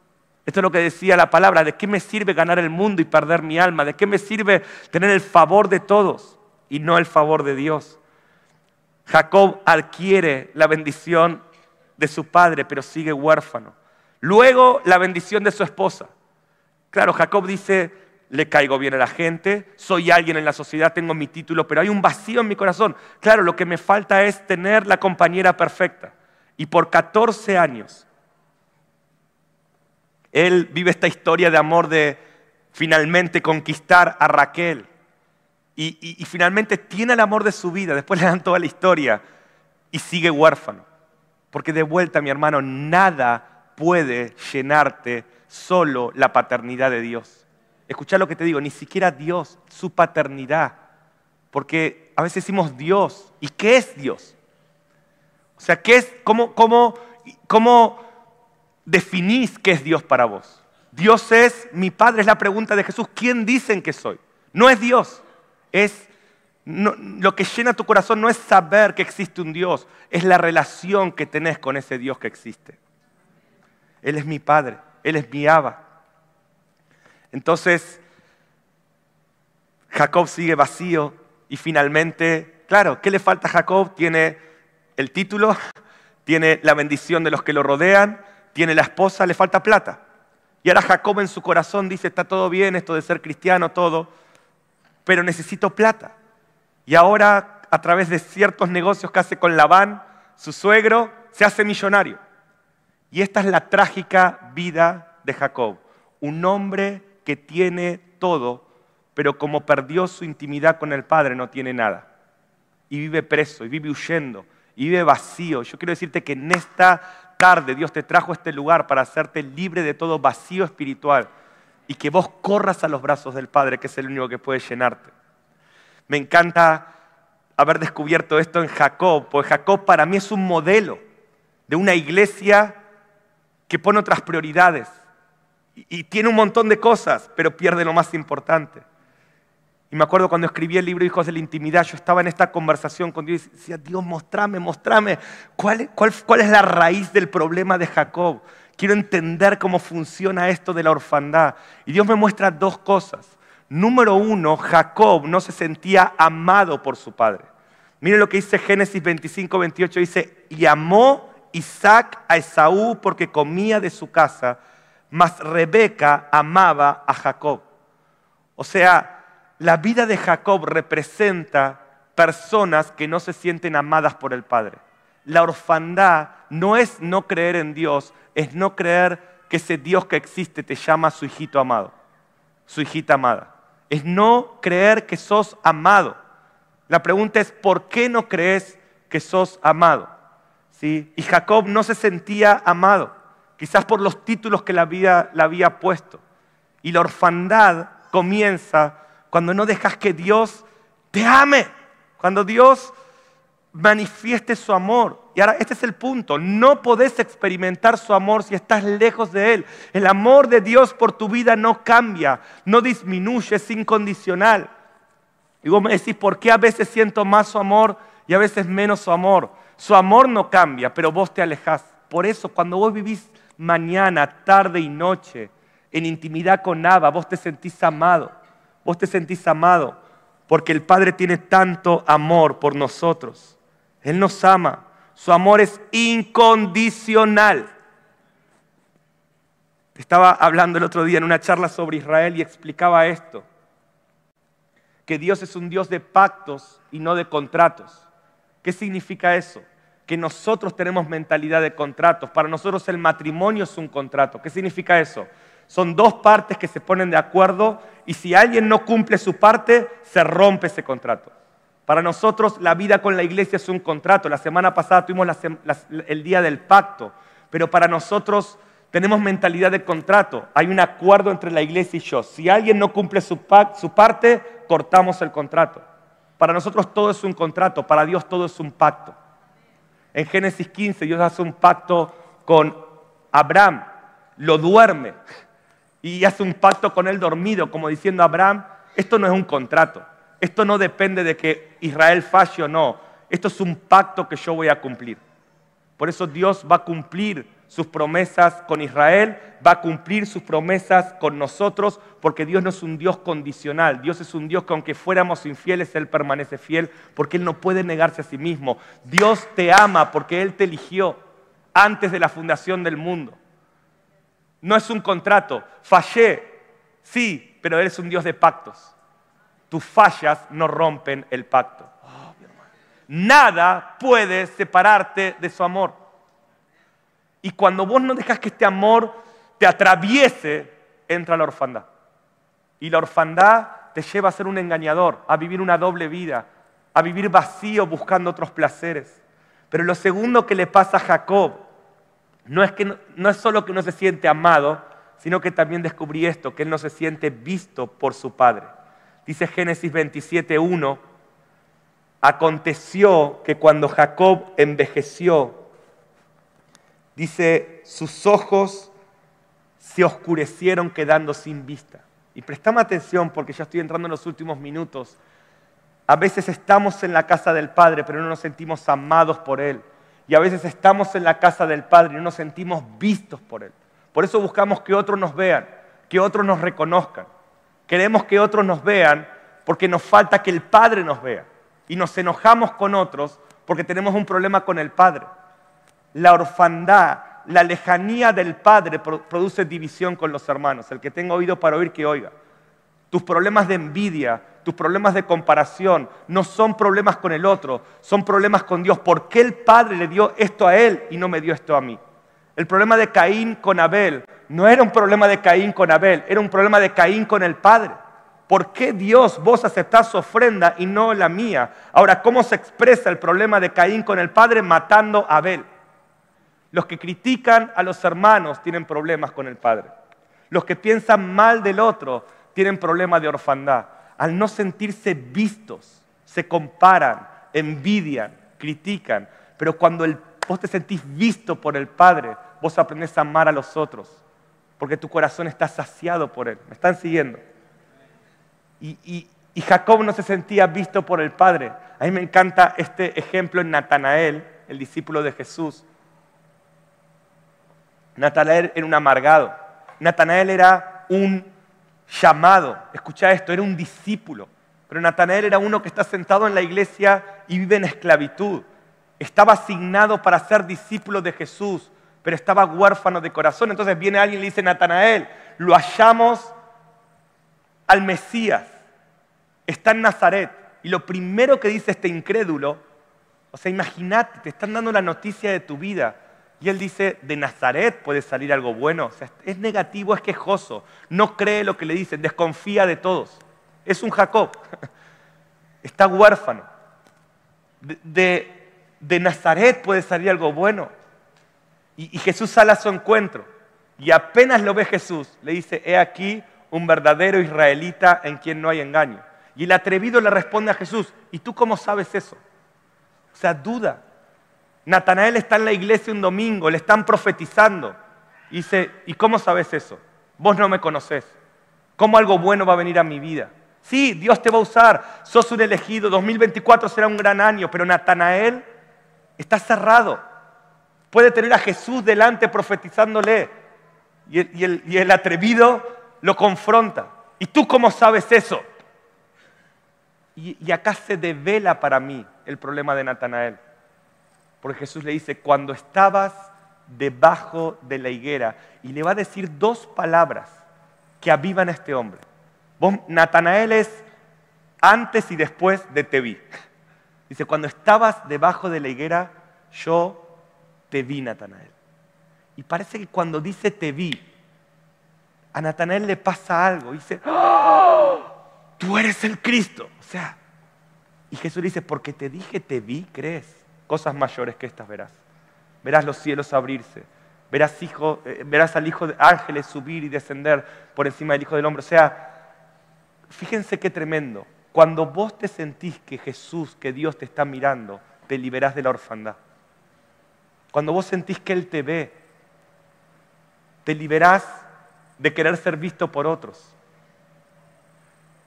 Esto es lo que decía la palabra, ¿de qué me sirve ganar el mundo y perder mi alma? ¿De qué me sirve tener el favor de todos y no el favor de Dios? Jacob adquiere la bendición de su padre, pero sigue huérfano. Luego la bendición de su esposa. Claro, Jacob dice, le caigo bien a la gente, soy alguien en la sociedad, tengo mi título, pero hay un vacío en mi corazón. Claro, lo que me falta es tener la compañera perfecta. Y por 14 años, él vive esta historia de amor de finalmente conquistar a Raquel. Y, finalmente tiene el amor de su vida, después le dan toda la historia y sigue huérfano. Porque de vuelta, mi hermano, nada puede llenarte solo la paternidad de Dios. Escucha lo que te digo, ni siquiera Dios, su paternidad. Porque a veces decimos Dios. ¿Y qué es Dios? O sea, ¿qué es, cómo, cómo, cómo definís qué es Dios para vos? Dios es mi Padre, es la pregunta de Jesús. ¿Quién dicen que soy? No es Dios, es lo que llena tu corazón no es saber que existe un Dios, es la relación que tenés con ese Dios que existe. Él es mi Padre. Él es mi Abba. Entonces, Jacob sigue vacío y finalmente, claro, ¿qué le falta a Jacob? Tiene el título, tiene la bendición de los que lo rodean, tiene la esposa, le falta plata. Y ahora Jacob en su corazón dice, está todo bien esto de ser cristiano, todo, pero necesito plata. Y ahora, a través de ciertos negocios que hace con Labán, su suegro, se hace millonario. Y esta es la trágica vida de Jacob. Un hombre que tiene todo, pero como perdió su intimidad con el Padre, no tiene nada. Y vive preso, y vive huyendo, y vive vacío. Yo quiero decirte que en esta tarde Dios te trajo a este lugar para hacerte libre de todo vacío espiritual y que vos corras a los brazos del Padre, que es el único que puede llenarte. Me encanta haber descubierto esto en Jacob, porque Jacob para mí es un modelo de una iglesia que pone otras prioridades y, tiene un montón de cosas, pero pierde lo más importante. Y me acuerdo cuando escribí el libro Hijos de la Intimidad, yo estaba en esta conversación con Dios y decía, Dios, mostrame, mostrame, ¿cuál, cuál, cuál es la raíz del problema de Jacob? Quiero entender cómo funciona esto de la orfandad. Y Dios me muestra dos cosas. Número uno, Jacob no se sentía amado por su padre. Miren lo que dice Génesis 25, 28, dice, y amó Isaac a Esaú porque comía de su casa, mas Rebeca amaba a Jacob. O sea, la vida de Jacob representa personas que no se sienten amadas por el Padre. La orfandad no es no creer en Dios, es no creer que ese Dios que existe te llama su hijito amado, su hijita amada. Es no creer que sos amado. La pregunta es, ¿por qué no crees que sos amado? Y Jacob no se sentía amado, quizás por los títulos que la vida le había puesto. Y la orfandad comienza cuando no dejas que Dios te ame, cuando Dios manifieste su amor. Y ahora este es el punto, no podés experimentar su amor si estás lejos de Él. El amor de Dios por tu vida no cambia, no disminuye, es incondicional. Y vos me decís, ¿por qué a veces siento más su amor y a veces menos su amor? Su amor no cambia, pero vos te alejás. Por eso, cuando vos vivís mañana, tarde y noche en intimidad con Abba, vos te sentís amado. Vos te sentís amado porque el Padre tiene tanto amor por nosotros. Él nos ama. Su amor es incondicional. Estaba hablando el otro día en una charla sobre Israel y explicaba esto, que Dios es un Dios de pactos y no de contratos. ¿Qué significa eso? Que nosotros tenemos mentalidad de contratos. Para nosotros el matrimonio es un contrato. ¿Qué significa eso? Son dos partes que se ponen de acuerdo y si alguien no cumple su parte, se rompe ese contrato. Para nosotros la vida con la iglesia es un contrato. La semana pasada tuvimos el día del pacto, pero para nosotros tenemos mentalidad de contrato. Hay un acuerdo entre la iglesia y yo. Si alguien no cumple su, su parte, cortamos el contrato. Para nosotros todo es un contrato, para Dios todo es un pacto. En Génesis 15 Dios hace un pacto con Abraham, lo duerme y hace un pacto con él dormido, como diciendo Abraham, esto no es un contrato, esto no depende de que Israel falle o no. Esto es un pacto que yo voy a cumplir. Por eso Dios va a cumplir sus promesas con Israel, va a cumplir sus promesas con nosotros, porque Dios no es un Dios condicional. Dios es un Dios que aunque fuéramos infieles, Él permanece fiel, porque Él no puede negarse a sí mismo. Dios te ama porque Él te eligió antes de la fundación del mundo. No es un contrato. Fallé, sí, pero Él es un Dios de pactos tus fallas no rompen el pacto. Nada puede separarte de su amor. Y cuando vos no dejas que este amor te atraviese, entra la orfandad. Y la orfandad te lleva a ser un engañador, a vivir una doble vida, a vivir vacío buscando otros placeres. Pero lo segundo que le pasa a Jacob no es, que no es solo que no se siente amado, sino que también descubrí esto, que él no se siente visto por su padre. Dice Génesis 27.1, aconteció que cuando Jacob envejeció, dice, sus ojos se oscurecieron quedando sin vista. Y prestame atención porque ya estoy entrando en los últimos minutos. A veces estamos en la casa del Padre, pero no nos sentimos amados por Él. Y a veces estamos en la casa del Padre y no nos sentimos vistos por Él. Por eso buscamos que otros nos vean, que otros nos reconozcan. Queremos que otros nos vean porque nos falta que el Padre nos vea. Y nos enojamos con otros porque tenemos un problema con el Padre. La orfandad, la lejanía del Padre produce división con los hermanos. El que tenga oído para oír, que oiga. Tus problemas de envidia, tus problemas de comparación, no son problemas con el otro, son problemas con Dios. ¿Por qué el Padre le dio esto a él y no me dio esto a mí? El problema de Caín con Abel no era un problema de Caín con Abel, era un problema de Caín con el Padre. ¿Por qué Dios vos aceptás su ofrenda y no la mía? Ahora, ¿cómo se expresa el problema de Caín con el Padre matando a Abel? Los que critican a los hermanos tienen problemas con el Padre. Los que piensan mal del otro tienen problemas de orfandad. Al no sentirse vistos, se comparan, envidian, critican. Pero cuando vos te sentís visto por el Padre, vos aprendés a amar a los otros porque tu corazón está saciado por Él. ¿Me están siguiendo? Y, Jacob no se sentía visto por el Padre. A mí me encanta este ejemplo en Natanael, el discípulo de Jesús. Natanael era un amargado. Natanael era un llamado. Escucha esto, era un discípulo. Pero Natanael era uno que está sentado en la iglesia y vive en esclavitud. Estaba asignado para ser discípulo de Jesús pero estaba huérfano de corazón. Entonces viene alguien y le dice, Natanael, lo hallamos al Mesías, está en Nazaret. Y lo primero que dice este incrédulo, o sea, imagínate, te están dando la noticia de tu vida. Y él dice, de Nazaret puede salir algo bueno. O sea, es negativo, es quejoso, no cree lo que le dicen, desconfía de todos. Es un Jacob, está huérfano. de Nazaret puede salir algo bueno. Y, Jesús sale a su encuentro. Y apenas lo ve Jesús, le dice, he aquí un verdadero israelita en quien no hay engaño. Y el atrevido le responde a Jesús, ¿y tú cómo sabes eso? O sea, duda. Natanael está en la iglesia un domingo, le están profetizando. Y dice, ¿y cómo sabes eso? Vos no me conocés. ¿Cómo algo bueno va a venir a mi vida? Sí, Dios te va a usar, sos un elegido, 2024 será un gran año, pero Natanael está cerrado. Puede tener a Jesús delante profetizándole y el, atrevido lo confronta. ¿Y tú cómo sabes eso? Y, y, acá se devela para mí el problema de Natanael. Porque Jesús le dice, cuando estabas debajo de la higuera, y le va a decir dos palabras que avivan a este hombre. Natanael es antes y después de te vi. Dice, cuando estabas debajo de la higuera, yo te vi, Natanael. Y parece que cuando dice te vi, a Natanael le pasa algo. Dice, ¡Oh! tú eres el Cristo. O sea, Y Jesús le dice, porque te dije, te vi, crees. Cosas mayores que estas verás. Verás los cielos abrirse. Verás, hijo, eh, verás al Hijo de Ángeles subir y descender por encima del Hijo del Hombre. O sea, fíjense qué tremendo. Cuando vos te sentís que Jesús, que Dios te está mirando, te liberás de la orfandad. Cuando vos sentís que Él te ve, te liberás de querer ser visto por otros.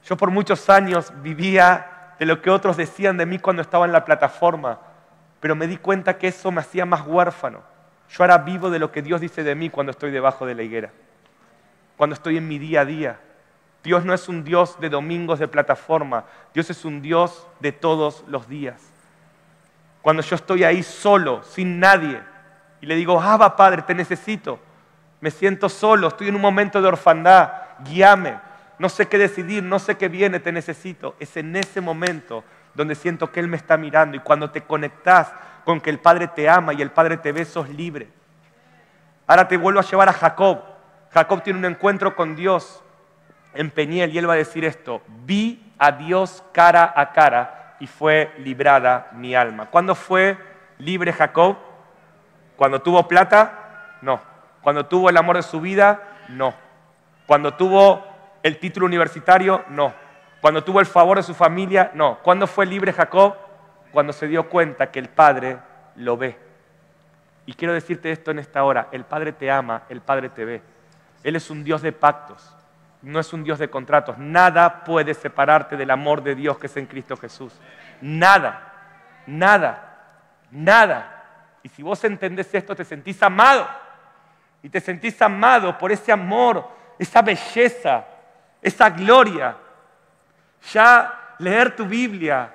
Yo por muchos años vivía de lo que otros decían de mí cuando estaba en la plataforma, pero me di cuenta que eso me hacía más huérfano. Yo ahora vivo de lo que Dios dice de mí cuando estoy debajo de la higuera, cuando estoy en mi día a día. Dios no es un Dios de domingos de plataforma, Dios es un Dios de todos los días. Cuando yo estoy ahí solo, sin nadie, y le digo, Abba Padre, te necesito, me siento solo, estoy en un momento de orfandad, guíame, no sé qué decidir, no sé qué viene, te necesito. Es en ese momento donde siento que Él me está mirando y cuando te conectas con que el Padre te ama y el Padre te ve, sos libre. Ahora te vuelvo a llevar a Jacob. Jacob tiene un encuentro con Dios en Peniel y él va a decir esto, vi a Dios cara a cara y fue librada mi alma. ¿Cuándo fue libre Jacob? ¿Cuando tuvo plata? No. ¿Cuando tuvo el amor de su vida? No. ¿Cuando tuvo el título universitario? No. Cuando tuvo el favor de su familia? No. ¿Cuándo fue libre Jacob? Cuando se dio cuenta que el Padre lo ve. Y quiero decirte esto en esta hora, el Padre te ama, el Padre te ve. Él es un Dios de pactos, no es un Dios de contratos. Nada puede separarte del amor de Dios que es en Cristo Jesús. Nada, nada, nada. Y si vos entendés esto, te sentís amado. Y te sentís amado por ese amor, esa belleza, esa gloria. Ya leer tu Biblia,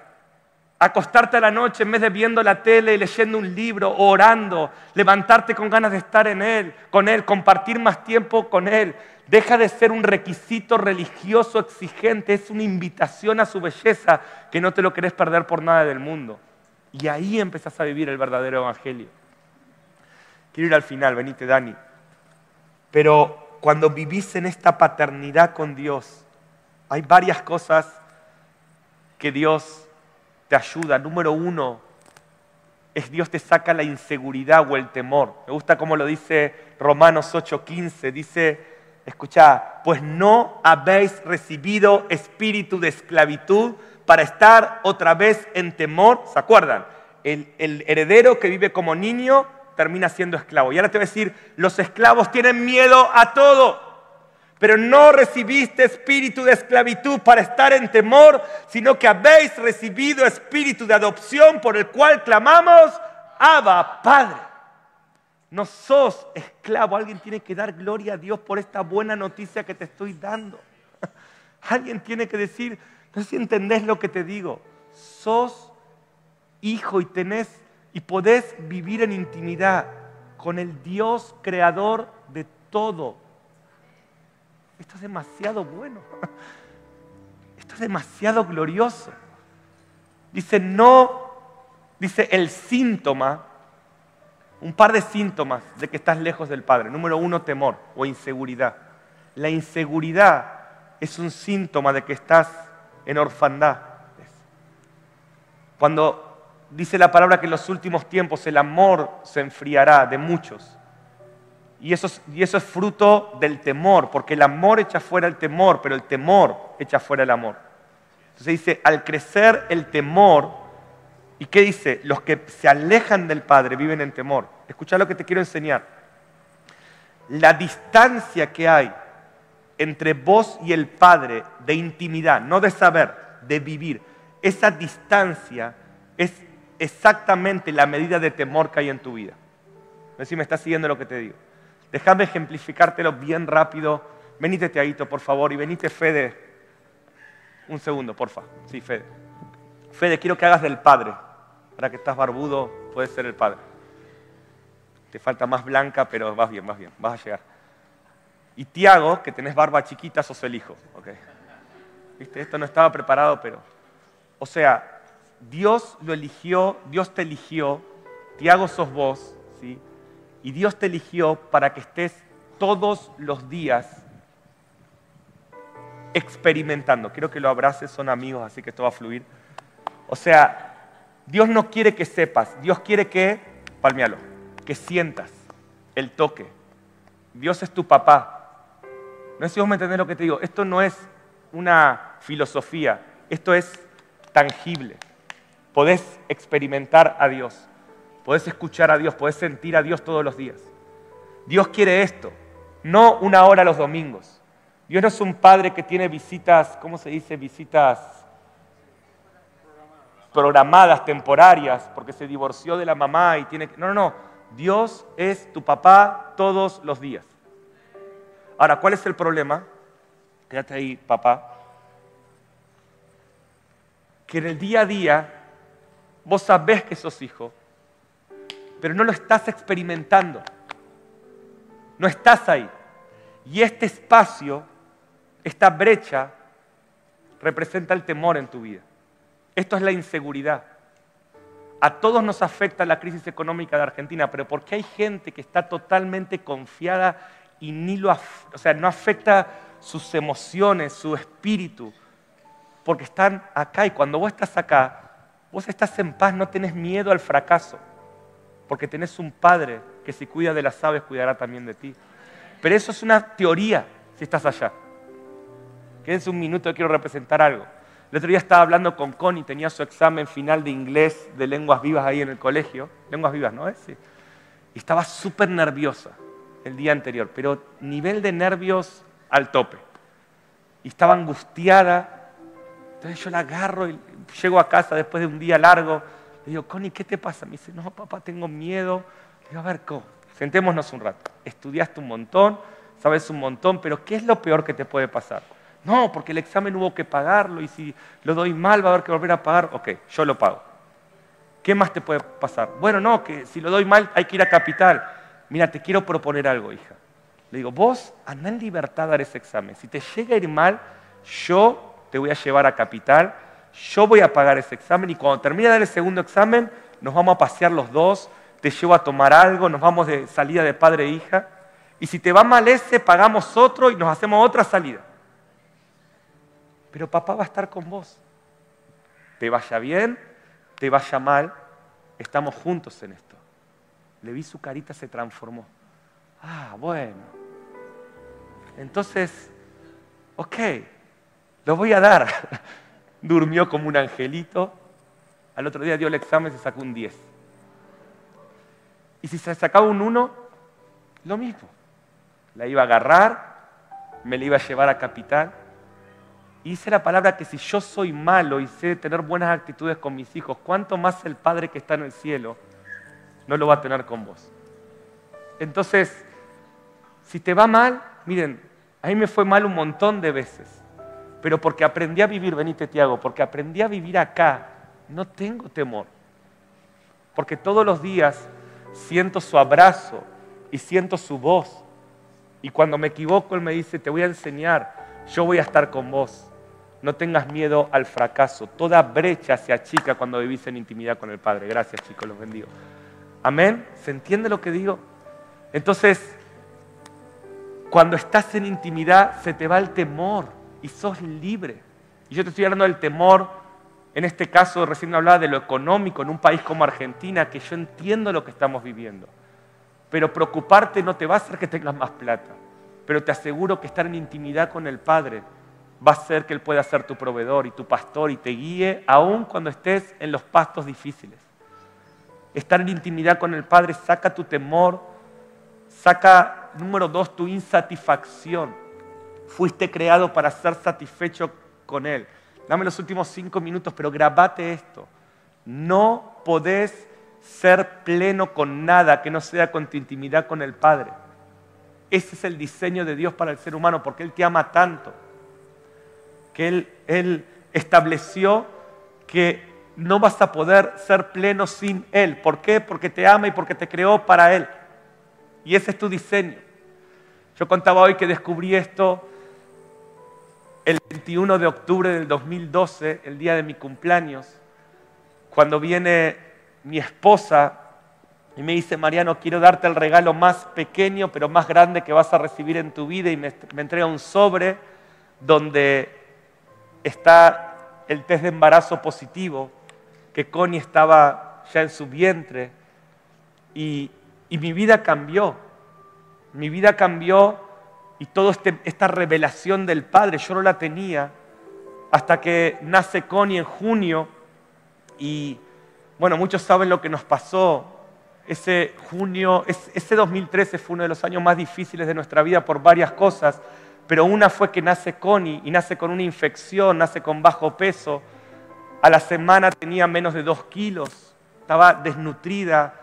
acostarte a la noche en vez de viendo la tele leyendo un libro, orando, levantarte con ganas de estar en él, con él, compartir más tiempo con él. Deja de ser un requisito religioso exigente, es una invitación a su belleza que no te lo querés perder por nada del mundo. Y ahí empezás a vivir el verdadero evangelio. Quiero ir al final, venite Dani. Pero cuando vivís en esta paternidad con Dios, hay varias cosas que Dios te ayuda. Número uno, es Dios te saca la inseguridad o el temor. Me gusta cómo lo dice Romanos 8:15. Dice, escucha, pues no habéis recibido espíritu de esclavitud para estar otra vez en temor. ¿Se acuerdan? El, el heredero que vive como niño termina siendo esclavo. Y ahora te voy a decir, los esclavos tienen miedo a todo, pero no recibiste espíritu de esclavitud para estar en temor, sino que habéis recibido espíritu de adopción por el cual clamamos, Abba, Padre. No sos esclavo, alguien tiene que dar gloria a Dios por esta buena noticia que te estoy dando. Alguien tiene que decir, no sé si entendés lo que te digo, sos hijo y tenés y podés vivir en intimidad con el Dios creador de todo. Esto es demasiado bueno. Esto es demasiado glorioso. Dice, no, dice el síntoma, un par de síntomas de que estás lejos del Padre. Número uno, temor o inseguridad. La inseguridad es un síntoma de que estás en orfandad. Cuando dice la palabra que en los últimos tiempos el amor se enfriará de muchos. Y eso, es, fruto del temor, porque el amor echa fuera el temor, pero el temor echa fuera el amor. Entonces dice, al crecer el temor, ¿y qué dice? Los que se alejan del Padre viven en temor. Escucha lo que te quiero enseñar. La distancia que hay entre vos y el Padre de intimidad, no de saber, de vivir, esa distancia es exactamente la medida de temor que hay en tu vida. No sé si me estás siguiendo lo que te digo. Déjame ejemplificártelo bien rápido. Venite, Teaito, por favor, y venite, Fede. Un segundo, porfa. Sí, Fede. Fede, quiero que hagas del Padre. Para que estás barbudo, puedes ser el Padre. Te falta más blanca, pero vas bien, vas bien, vas a llegar. Y Tiago, que tenés barba chiquita, sos el hijo. ¿Viste? Esto no estaba preparado, pero... O sea, Dios lo eligió, Dios te eligió, Tiago sos vos, ¿sí? Y Dios te eligió para que estés todos los días experimentando. Quiero que lo abraces, son amigos, así que esto va a fluir. O sea, Dios no quiere que sepas, Dios quiere que, palmealo, que sientas el toque. Dios es tu papá. No sé si vos me entendés lo que te digo. Esto no es una filosofía, esto es tangible. Podés experimentar a Dios, podés escuchar a Dios, podés sentir a Dios todos los días. Dios quiere esto, no una hora los domingos. Dios no es un padre que tiene visitas, ¿cómo se dice? Visitas programadas, temporarias, porque se divorció de la mamá y tiene que... No, no, no. Dios es tu papá todos los días. Ahora, ¿cuál es el problema? Quédate ahí, papá. Que en el día a día vos sabés que sos hijo, pero no lo estás experimentando. No estás ahí. Y este espacio, esta brecha, representa el temor en tu vida. Esto es la inseguridad. A todos nos afecta la crisis económica de Argentina, pero porque hay gente que está totalmente confiada y ni lo, o sea, no afecta sus emociones, su espíritu, porque están acá y cuando vos estás acá, vos estás en paz, no tenés miedo al fracaso, porque tenés un padre que si cuida de las aves cuidará también de ti. Pero eso es una teoría si estás allá. Quédense un minuto, quiero representar algo. El otro día estaba hablando con Connie, tenía su examen final de inglés de lenguas vivas ahí en el colegio. Lenguas vivas, ¿no es? Sí. Y estaba súper nerviosa el día anterior, pero nivel de nervios al tope. Y estaba angustiada. Entonces yo la agarro y llego a casa después de un día largo. Le digo, Connie, ¿qué te pasa? Me dice, no, papá, tengo miedo. Le digo, a ver, ¿cómo? Sentémonos un rato. Estudiaste un montón, sabes un montón, pero ¿qué es lo peor que te puede pasar? No, porque el examen hubo que pagarlo y si lo doy mal va a haber que volver a pagar. Ok, yo lo pago. ¿Qué más te puede pasar? Bueno, no, que si lo doy mal hay que ir a capital. Mira, te quiero proponer algo, hija. Le digo, vos anda en libertad a dar ese examen. Si te llega a ir mal, yo te voy a llevar a capital, yo voy a pagar ese examen y cuando termine de dar el segundo examen, nos vamos a pasear los dos, te llevo a tomar algo, nos vamos de salida de padre e hija. Y si te va mal ese, pagamos otro y nos hacemos otra salida pero papá va a estar con vos. Te vaya bien, te vaya mal, estamos juntos en esto. Le vi su carita, se transformó. Ah, bueno. Entonces, ok, lo voy a dar. Durmió como un angelito. Al otro día dio el examen y se sacó un 10. Y si se sacaba un 1, lo mismo. La iba a agarrar, me la iba a llevar a capital y dice la palabra que si yo soy malo y sé tener buenas actitudes con mis hijos, ¿cuánto más el Padre que está en el cielo no lo va a tener con vos? Entonces, si te va mal, miren, a mí me fue mal un montón de veces, pero porque aprendí a vivir, venite Tiago, porque aprendí a vivir acá, no tengo temor. Porque todos los días siento su abrazo y siento su voz. Y cuando me equivoco, Él me dice, te voy a enseñar, yo voy a estar con vos. No tengas miedo al fracaso. Toda brecha se achica cuando vivís en intimidad con el Padre. Gracias chicos, los bendigo. Amén. ¿Se entiende lo que digo? Entonces, cuando estás en intimidad se te va el temor y sos libre. Y yo te estoy hablando del temor, en este caso recién hablaba de lo económico en un país como Argentina, que yo entiendo lo que estamos viviendo. Pero preocuparte no te va a hacer que tengas más plata. Pero te aseguro que estar en intimidad con el Padre va a ser que Él pueda ser tu proveedor y tu pastor y te guíe aún cuando estés en los pastos difíciles. Estar en intimidad con el Padre saca tu temor, saca, número dos, tu insatisfacción. Fuiste creado para ser satisfecho con Él. Dame los últimos cinco minutos, pero grabate esto. No podés ser pleno con nada que no sea con tu intimidad con el Padre. Ese es el diseño de Dios para el ser humano, porque Él te ama tanto que él, estableció que no vas a poder ser pleno sin Él. ¿Por qué? Porque te ama y porque te creó para Él. Y ese es tu diseño. Yo contaba hoy que descubrí esto el 21 de octubre del 2012, el día de mi cumpleaños, cuando viene mi esposa y me dice, Mariano, quiero darte el regalo más pequeño pero más grande que vas a recibir en tu vida y me, me entrega un sobre donde está el test de embarazo positivo que Connie estaba ya en su vientre y, mi vida cambió. Mi vida cambió y toda este, esta revelación del Padre yo no la tenía hasta que nace Connie en junio y bueno, muchos saben lo que nos pasó. Ese junio, ese 2013 fue uno de los años más difíciles de nuestra vida por varias cosas, pero una fue que nace Connie y nace con una infección, nace con bajo peso. A la semana tenía menos de dos kilos, estaba desnutrida,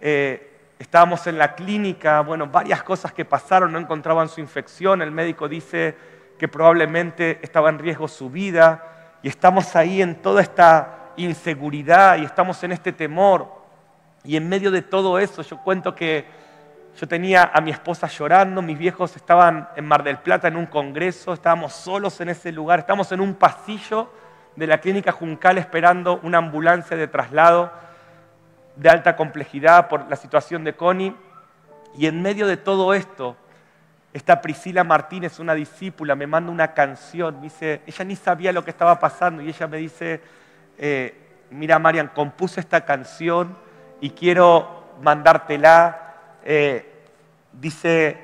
eh, estábamos en la clínica, bueno, varias cosas que pasaron, no encontraban su infección, el médico dice que probablemente estaba en riesgo su vida. Y estamos ahí en toda esta inseguridad y estamos en este temor. Y en medio de todo eso yo cuento que yo tenía a mi esposa llorando, mis viejos estaban en Mar del Plata en un congreso, estábamos solos en ese lugar, estábamos en un pasillo de la clínica Juncal esperando una ambulancia de traslado de alta complejidad por la situación de Connie. Y en medio de todo esto, esta Priscila Martínez, una discípula, me manda una canción, dice, ella ni sabía lo que estaba pasando y ella me dice, eh, mira Marian, compuse esta canción y quiero mandártela. Eh, dice,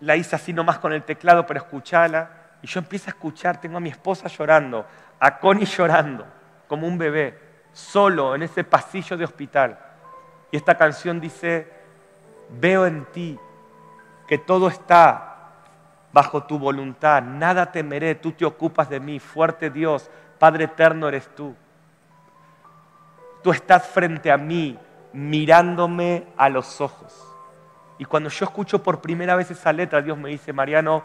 la hice así nomás con el teclado, pero escuchala. Y yo empiezo a escuchar, tengo a mi esposa llorando, a Connie llorando, como un bebé, solo en ese pasillo de hospital. Y esta canción dice, veo en ti que todo está bajo tu voluntad, nada temeré, tú te ocupas de mí, fuerte Dios, Padre eterno eres tú. Tú estás frente a mí, mirándome a los ojos. Y cuando yo escucho por primera vez esa letra, Dios me dice, Mariano,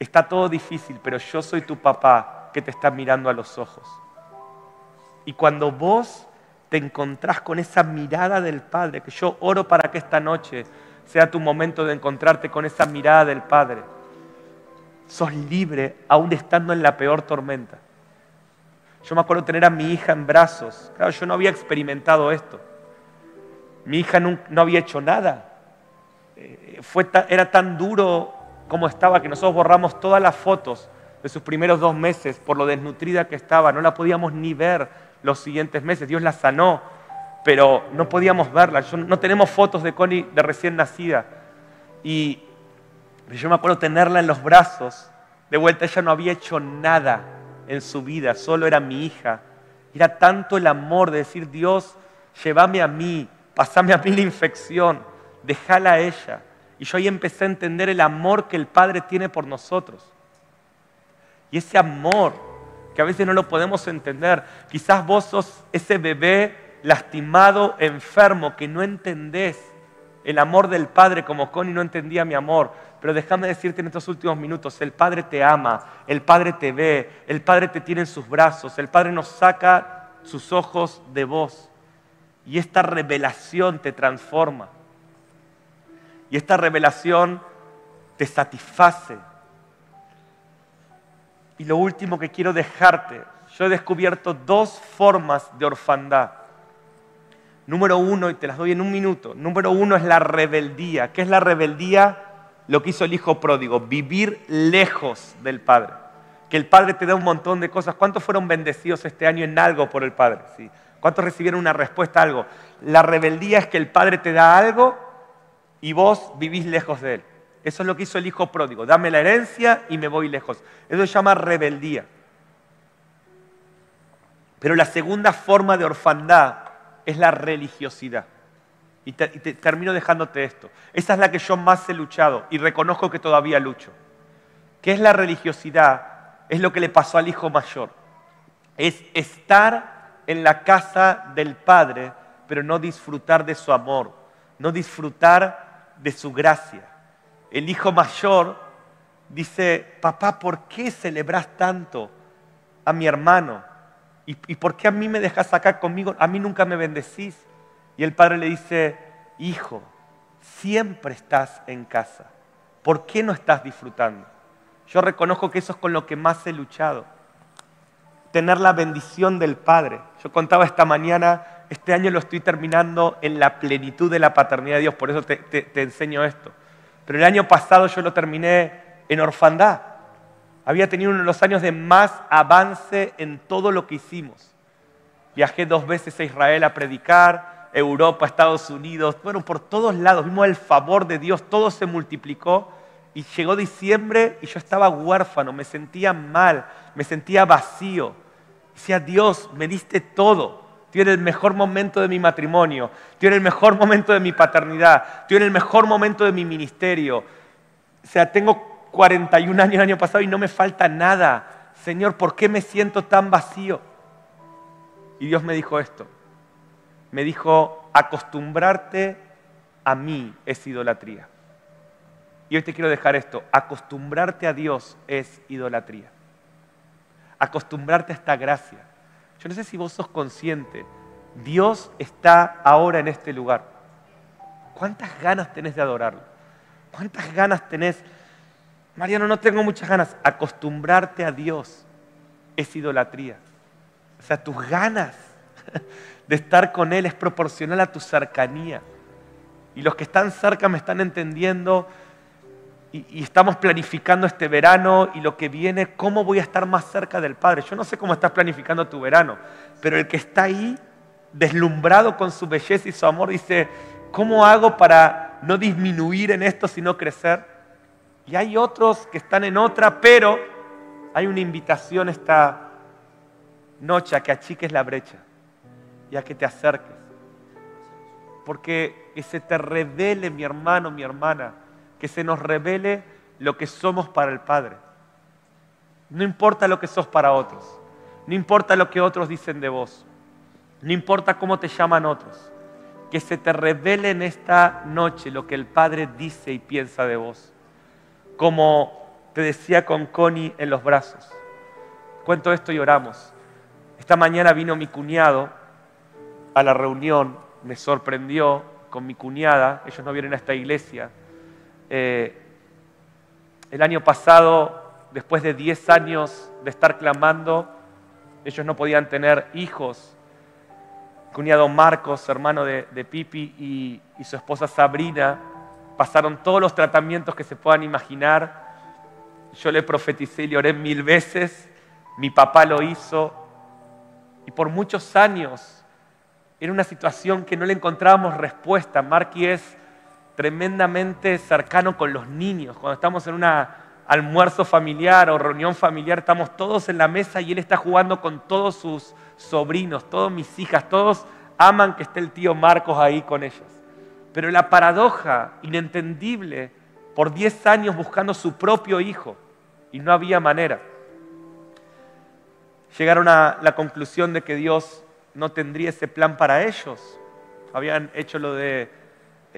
está todo difícil, pero yo soy tu papá que te está mirando a los ojos. Y cuando vos te encontrás con esa mirada del Padre, que yo oro para que esta noche sea tu momento de encontrarte con esa mirada del Padre, sos libre aún estando en la peor tormenta. Yo me acuerdo tener a mi hija en brazos. Claro, yo no había experimentado esto. Mi hija no, había hecho nada. Eh, era tan duro como estaba que nosotros borramos todas las fotos de sus primeros dos meses por lo desnutrida que estaba. No la podíamos ni ver los siguientes meses. Dios la sanó, pero no podíamos verla. no tenemos fotos de Connie de recién nacida. Y yo me acuerdo tenerla en los brazos. De vuelta, ella no había hecho nada en su vida, solo era mi hija. Era tanto el amor de decir, Dios, llévame a mí, pasame a mí la infección, déjala a ella. Y yo ahí empecé a entender el amor que el Padre tiene por nosotros. Y ese amor, que a veces no lo podemos entender, quizás vos sos ese bebé lastimado, enfermo, que no entendés el amor del Padre como Connie no entendía mi amor. Pero déjame decirte en estos últimos minutos, el Padre te ama, el Padre te ve, el Padre te tiene en sus brazos, el Padre nos saca sus ojos de vos. Y esta revelación te transforma. Y esta revelación te satisface. Y lo último que quiero dejarte, yo he descubierto dos formas de orfandad. Número uno, y te las doy en un minuto, número uno es la rebeldía. ¿Qué es la rebeldía? Lo que hizo el hijo pródigo, vivir lejos del Padre. Que el Padre te da un montón de cosas. ¿Cuántos fueron bendecidos este año en algo por el Padre? ¿Sí? ¿Cuántos recibieron una respuesta a algo? La rebeldía es que el Padre te da algo y vos vivís lejos de Él. Eso es lo que hizo el hijo pródigo. Dame la herencia y me voy lejos. Eso se llama rebeldía. Pero la segunda forma de orfandad es la religiosidad. Y, termino dejándote esto. Esa es la que yo más he luchado y reconozco que todavía lucho. ¿Qué es la religiosidad? Es lo que le pasó al hijo mayor. Es estar en la casa del Padre, pero no disfrutar de su amor, no disfrutar de su gracia. El hijo mayor dice, papá, ¿por qué celebras tanto a mi hermano? ¿Y, por qué a mí me dejas acá conmigo? A mí nunca me bendecís. Y el padre le dice, hijo, siempre estás en casa. ¿Por qué no estás disfrutando? Yo reconozco que eso es con lo que más he luchado. Tener la bendición del Padre. Yo contaba esta mañana, este año lo estoy terminando en la plenitud de la paternidad de Dios, por eso te, te enseño esto. Pero el año pasado yo lo terminé en orfandad había tenido uno de los años de más avance en todo lo que hicimos. Viajé dos veces a Israel a predicar, Europa, Estados Unidos, bueno, por todos lados. Vimos el favor de Dios, todo se multiplicó. Y llegó diciembre y yo estaba huérfano, me sentía mal, me sentía vacío. Decía, Dios, me diste todo. Estoy en el mejor momento de mi matrimonio, estoy en el mejor momento de mi paternidad, estoy en el mejor momento de mi ministerio. O sea, tengo 41 años el año pasado y no me falta nada. Señor, ¿por qué me siento tan vacío? Y Dios me dijo esto. Me dijo, acostumbrarte a mí es idolatría. Y hoy te quiero dejar esto. Acostumbrarte a Dios es idolatría. Acostumbrarte a esta gracia. Yo no sé si vos sos consciente. Dios está ahora en este lugar. ¿Cuántas ganas tenés de adorarlo? ¿Cuántas ganas tenés? Mariano, no tengo muchas ganas. Acostumbrarte a Dios es idolatría. O sea, tus ganas de estar con Él es proporcional a tu cercanía. Y los que están cerca me están entendiendo y, estamos planificando este verano y lo que viene, cómo voy a estar más cerca del Padre. Yo no sé cómo estás planificando tu verano, pero el que está ahí, deslumbrado con su belleza y su amor, dice, ¿cómo hago para no disminuir en esto, sino crecer? Y hay otros que están en otra, pero hay una invitación esta noche a que achiques la brecha y a que te acerques. Porque que se te revele, mi hermano, mi hermana, que se nos revele lo que somos para el Padre. No importa lo que sos para otros, no importa lo que otros dicen de vos, no importa cómo te llaman otros, que se te revele en esta noche lo que el Padre dice y piensa de vos. Como te decía con Connie en los brazos. Cuento esto y oramos. Esta mañana vino mi cuñado a la reunión, me sorprendió con mi cuñada, ellos no vienen a esta iglesia. Eh, el año pasado, después de 10 años de estar clamando, ellos no podían tener hijos. cuñado Marcos, hermano de, Pipi, y, su esposa Sabrina, pasaron todos los tratamientos que se puedan imaginar. Yo le profeticé y le oré mil veces. Mi papá lo hizo, y por muchos años era una situación que no le encontrábamos respuesta. Marky es tremendamente cercano con los niños. Cuando estamos en un almuerzo familiar o reunión familiar, estamos todos en la mesa y él está jugando con todos sus sobrinos, todas mis hijas, todos aman que esté el tío Marcos ahí con ellos. Pero la paradoja inentendible, por 10 años buscando su propio hijo y no había manera llegaron a la conclusión de que Dios no tendría ese plan para ellos. Habían hecho lo de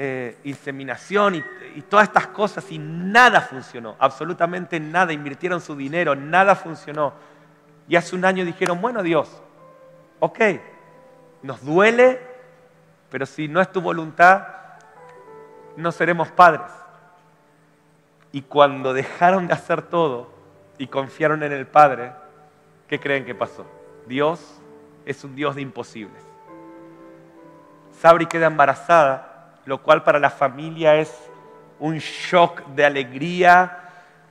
eh, inseminación y, todas estas cosas y nada funcionó, absolutamente nada. Invirtieron su dinero, nada funcionó. Y hace un año dijeron, bueno Dios, ok, nos duele, pero si no es tu voluntad, no seremos padres. Y cuando dejaron de hacer todo y confiaron en el Padre, ¿Qué creen que pasó? Dios es un Dios de imposibles. Sabri queda embarazada, lo cual para la familia es un shock de alegría.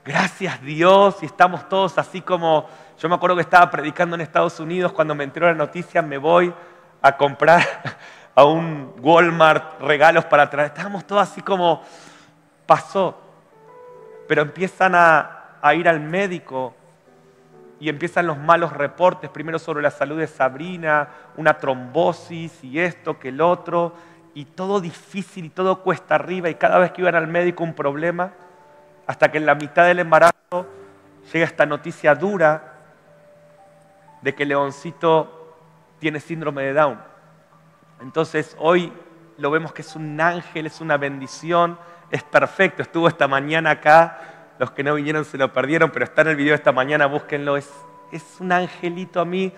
Gracias Dios, y estamos todos así como, yo me acuerdo que estaba predicando en Estados Unidos, cuando me enteró la noticia me voy a comprar a un Walmart regalos para traer. Estábamos todos así como, pasó. Pero empiezan a, a ir al médico y empiezan los malos reportes, primero sobre la salud de Sabrina, una trombosis y esto que el otro, y todo difícil y todo cuesta arriba, y cada vez que iban al médico un problema, hasta que en la mitad del embarazo llega esta noticia dura de que Leoncito tiene síndrome de Down. Entonces hoy lo vemos que es un ángel, es una bendición, es perfecto, estuvo esta mañana acá los que no vinieron se lo perdieron, pero está en el video esta mañana, búsquenlo. Es, es un angelito a mí,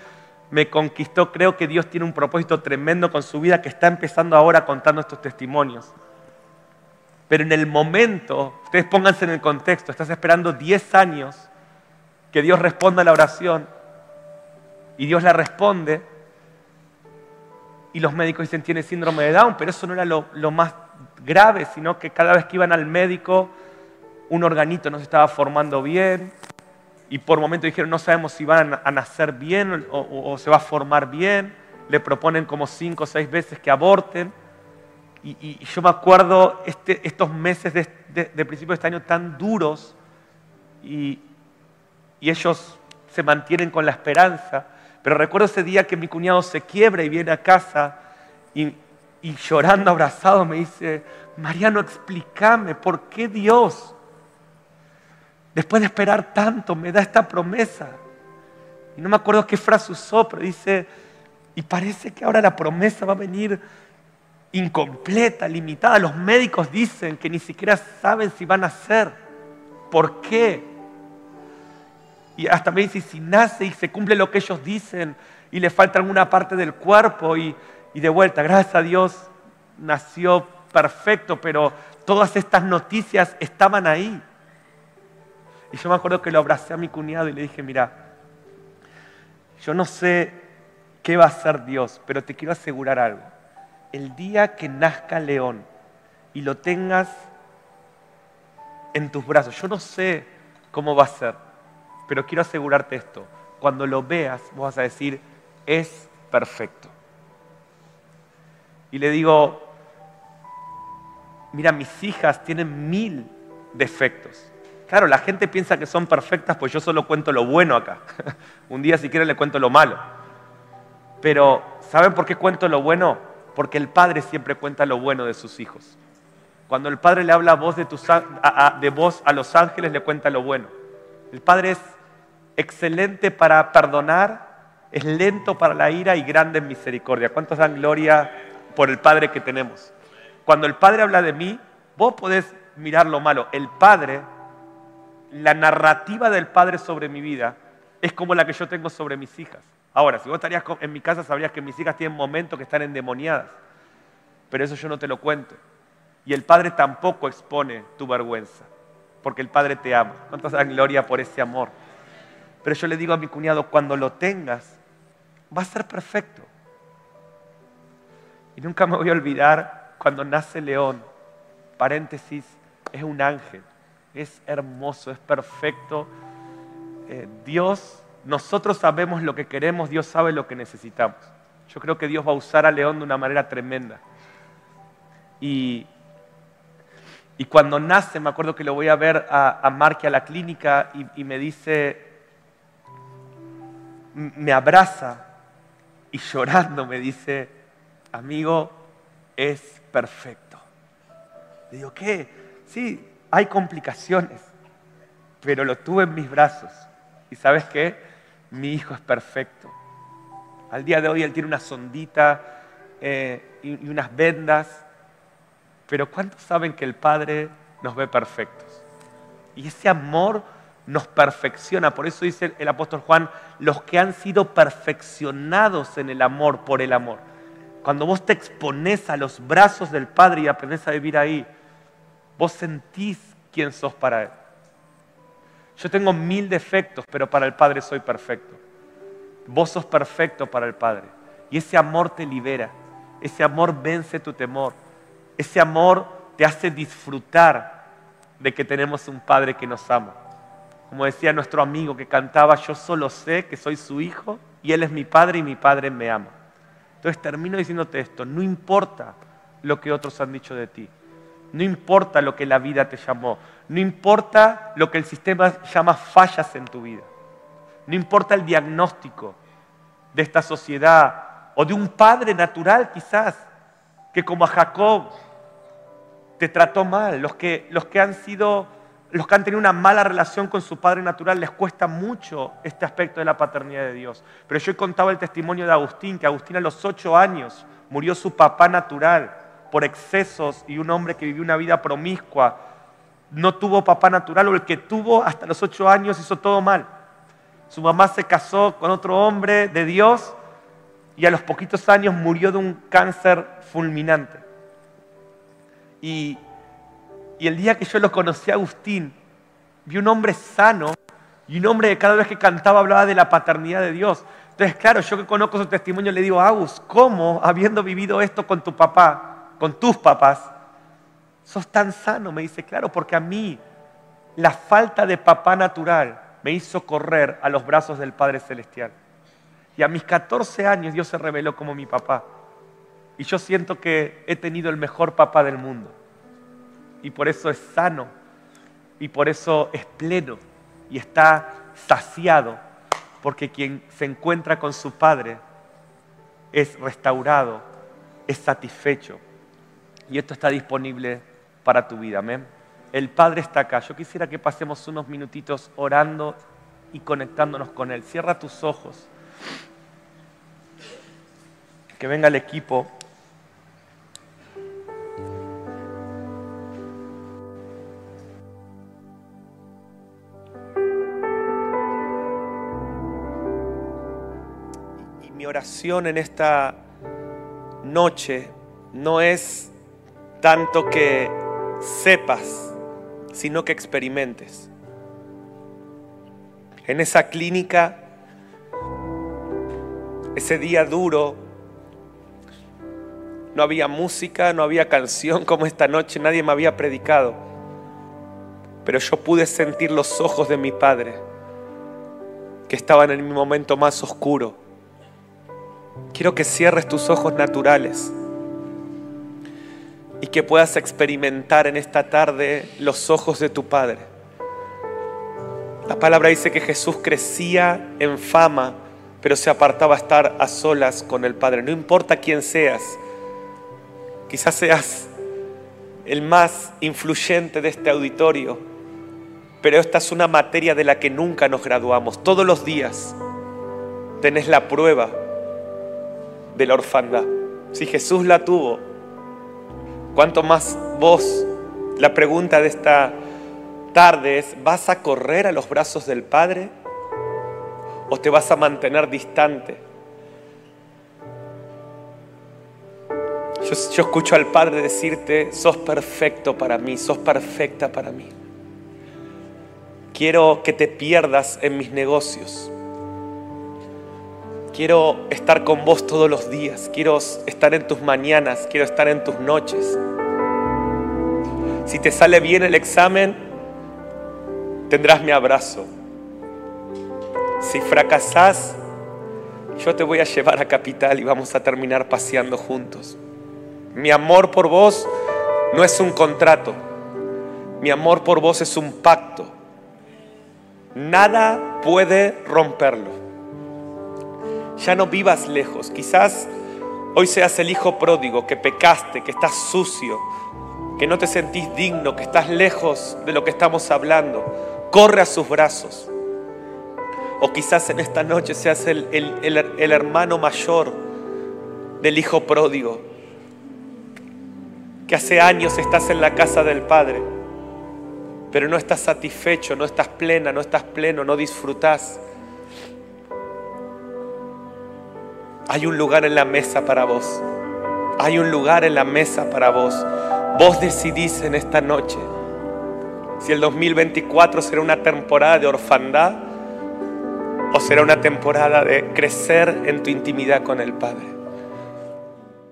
me conquistó. Creo que Dios tiene un propósito tremendo con su vida que está empezando ahora contando estos testimonios. Pero en el momento, ustedes pónganse en el contexto, estás esperando 10 años que Dios responda a la oración y Dios la responde y los médicos dicen tiene síndrome de Down, pero eso no era lo, lo más grave, sino que cada vez que iban al médico un organito no se estaba formando bien y por momentos dijeron no sabemos si van a nacer bien o, se va a formar bien le proponen como cinco o seis veces que aborten. Y, yo me acuerdo este, estos meses de, principio de este año tan duros y, y ellos se mantienen con la esperanza. Pero recuerdo ese día que mi cuñado se quiebra y viene a casa y, y llorando, abrazado, me dice, Mariano, explícame por qué Dios, después de esperar tanto, me da esta promesa. Y no me acuerdo qué frase usó, pero dice, y parece que ahora la promesa va a venir incompleta, limitada. Los médicos dicen que ni siquiera saben si van a ser. ¿Por qué? Y hasta me dice, si nace y se cumple lo que ellos dicen y le falta alguna parte del cuerpo y, y de vuelta, gracias a Dios, nació perfecto, pero todas estas noticias estaban ahí. Y yo me acuerdo que lo abracé a mi cuñado y le dije, mira, yo no sé qué va a hacer Dios, pero te quiero asegurar algo. El día que nazca León y lo tengas en tus brazos, yo no sé cómo va a ser, pero quiero asegurarte esto. Cuando lo veas, vos vas a decir, es perfecto. Y le digo, mira, mis hijas tienen mil defectos. Claro, la gente piensa que son perfectas, pues yo solo cuento lo bueno acá. Un día si quieren le cuento lo malo. Pero, ¿saben por qué cuento lo bueno? Porque el padre siempre cuenta lo bueno de sus hijos. Cuando el padre le habla voz de, de voz a los ángeles, le cuenta lo bueno. El padre es excelente para perdonar, es lento para la ira y grande en misericordia. ¿Cuántos dan gloria por el Padre que tenemos? Cuando el Padre habla de mí, vos podés mirar lo malo. El Padre, la narrativa del Padre sobre mi vida es como la que yo tengo sobre mis hijas. Ahora, si vos estarías en mi casa, sabrías que mis hijas tienen momentos que están endemoniadas. Pero eso yo no te lo cuento. Y el Padre tampoco expone tu vergüenza, porque el Padre te ama. ¿Cuántos dan gloria por ese amor? Pero yo le digo a mi cuñado, cuando lo tengas, va a ser perfecto. Y nunca me voy a olvidar cuando nace León, paréntesis, es un ángel, es hermoso, es perfecto. Eh, Dios, nosotros sabemos lo que queremos, Dios sabe lo que necesitamos. Yo creo que Dios va a usar a León de una manera tremenda. Y, y cuando nace, me acuerdo que lo voy a ver a, a Marque a la clínica y me dice, me abraza y llorando me dice, amigo, es perfecto. Le digo, ¿qué? Sí, hay complicaciones, pero lo tuve en mis brazos. ¿Y sabes qué? Mi hijo es perfecto. Al día de hoy él tiene una sondita eh, y, y unas vendas, pero ¿cuántos saben que el Padre nos ve perfectos? Y ese amor nos perfecciona. Por eso dice el apóstol Juan, los que han sido perfeccionados en el amor por el amor. Cuando vos te expones a los brazos del Padre y aprendes a vivir ahí, vos sentís quién sos para Él. Yo tengo mil defectos, pero para el Padre soy perfecto. Vos sos perfecto para el Padre. Y ese amor te libera. Ese amor vence tu temor. Ese amor te hace disfrutar de que tenemos un Padre que nos ama. Como decía nuestro amigo que cantaba, yo solo sé que soy su hijo y Él es mi Padre y mi Padre me ama. Entonces termino diciéndote esto, no importa lo que otros han dicho de ti, no importa lo que la vida te llamó, no importa lo que el sistema llama fallas en tu vida, no importa el diagnóstico de esta sociedad o de un padre natural quizás, que como a Jacob te trató mal, los que, los que han sido los que han tenido una mala relación con su padre natural les cuesta mucho este aspecto de la paternidad de Dios. Pero yo he contado el testimonio de Agustín, que Agustín a los ocho años murió su papá natural por excesos y un hombre que vivió una vida promiscua. No tuvo papá natural o el que tuvo hasta los ocho años hizo todo mal. Su mamá se casó con otro hombre de Dios y a los poquitos años murió de un cáncer fulminante. Y el día que yo lo conocí a Agustín, vi un hombre sano y un hombre que cada vez que cantaba hablaba de la paternidad de Dios. Entonces, claro, yo que conozco su testimonio le digo, Agus, ¿cómo, habiendo vivido esto con tu papá, con tus papás, sos tan sano? Me dice, claro, porque a mí la falta de papá natural me hizo correr a los brazos del Padre Celestial. Y a mis 14 años Dios se reveló como mi papá. Y yo siento que he tenido el mejor papá del mundo. Y por eso es sano. Y por eso es pleno. Y está saciado. Porque quien se encuentra con su padre es restaurado, es satisfecho. Y esto está disponible para tu vida. Amén. El Padre está acá. Yo quisiera que pasemos unos minutitos orando y conectándonos con Él. Cierra tus ojos. Que venga el equipo. Mi oración en esta noche no es tanto que sepas, sino que experimentes. En esa clínica, ese día duro, no había música, no había canción como esta noche, nadie me había predicado, pero yo pude sentir los ojos de mi Padre, que estaban en mi momento más oscuro. Quiero que cierres tus ojos naturales y que puedas experimentar en esta tarde los ojos de tu Padre. La palabra dice que Jesús crecía en fama, pero se apartaba a estar a solas con el Padre. No importa quién seas, quizás seas el más influyente de este auditorio, pero esta es una materia de la que nunca nos graduamos. Todos los días tenés la prueba de la orfandad. Si Jesús la tuvo, ¿Cuánto más vos? La pregunta de esta tarde es, ¿vas a correr a los brazos del Padre o te vas a mantener distante? Yo, yo, escucho al Padre decirte, sos perfecto para mí, sos perfecta para mí. Quiero que te pierdas en mis negocios. Quiero estar con vos todos los días, quiero estar en tus mañanas, quiero estar en tus noches. Si te sale bien el examen, tendrás mi abrazo. Si fracasás, yo te voy a llevar a Capital y vamos a terminar paseando juntos. Mi amor por vos no es un contrato, mi amor por vos es un pacto. Nada puede romperlo ya no vivas lejos. Quizás hoy seas el hijo pródigo, que pecaste, que estás sucio, que no te sentís digno, que estás lejos de lo que estamos hablando. Corre a sus brazos. O quizás en esta noche seas el, hermano mayor del hijo pródigo, que hace años estás en la casa del Padre, pero no estás satisfecho, no estás plena, no estás pleno, no disfrutás Hay un lugar en la mesa para vos. Hay un lugar en la mesa para vos. Vos decidís en esta noche si el 2024 será una temporada de orfandad o será una temporada de crecer en tu intimidad con el Padre.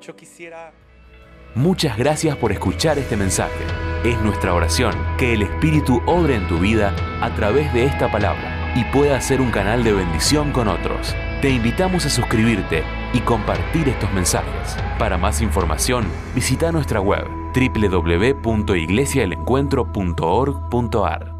Yo quisiera... Muchas gracias por escuchar este mensaje. Es nuestra oración que el Espíritu obre en tu vida a través de esta palabra y pueda ser un canal de bendición con otros. Te invitamos a suscribirte y compartir estos mensajes. Para más información, visita nuestra web www.iglesiaelencuentro.org.ar.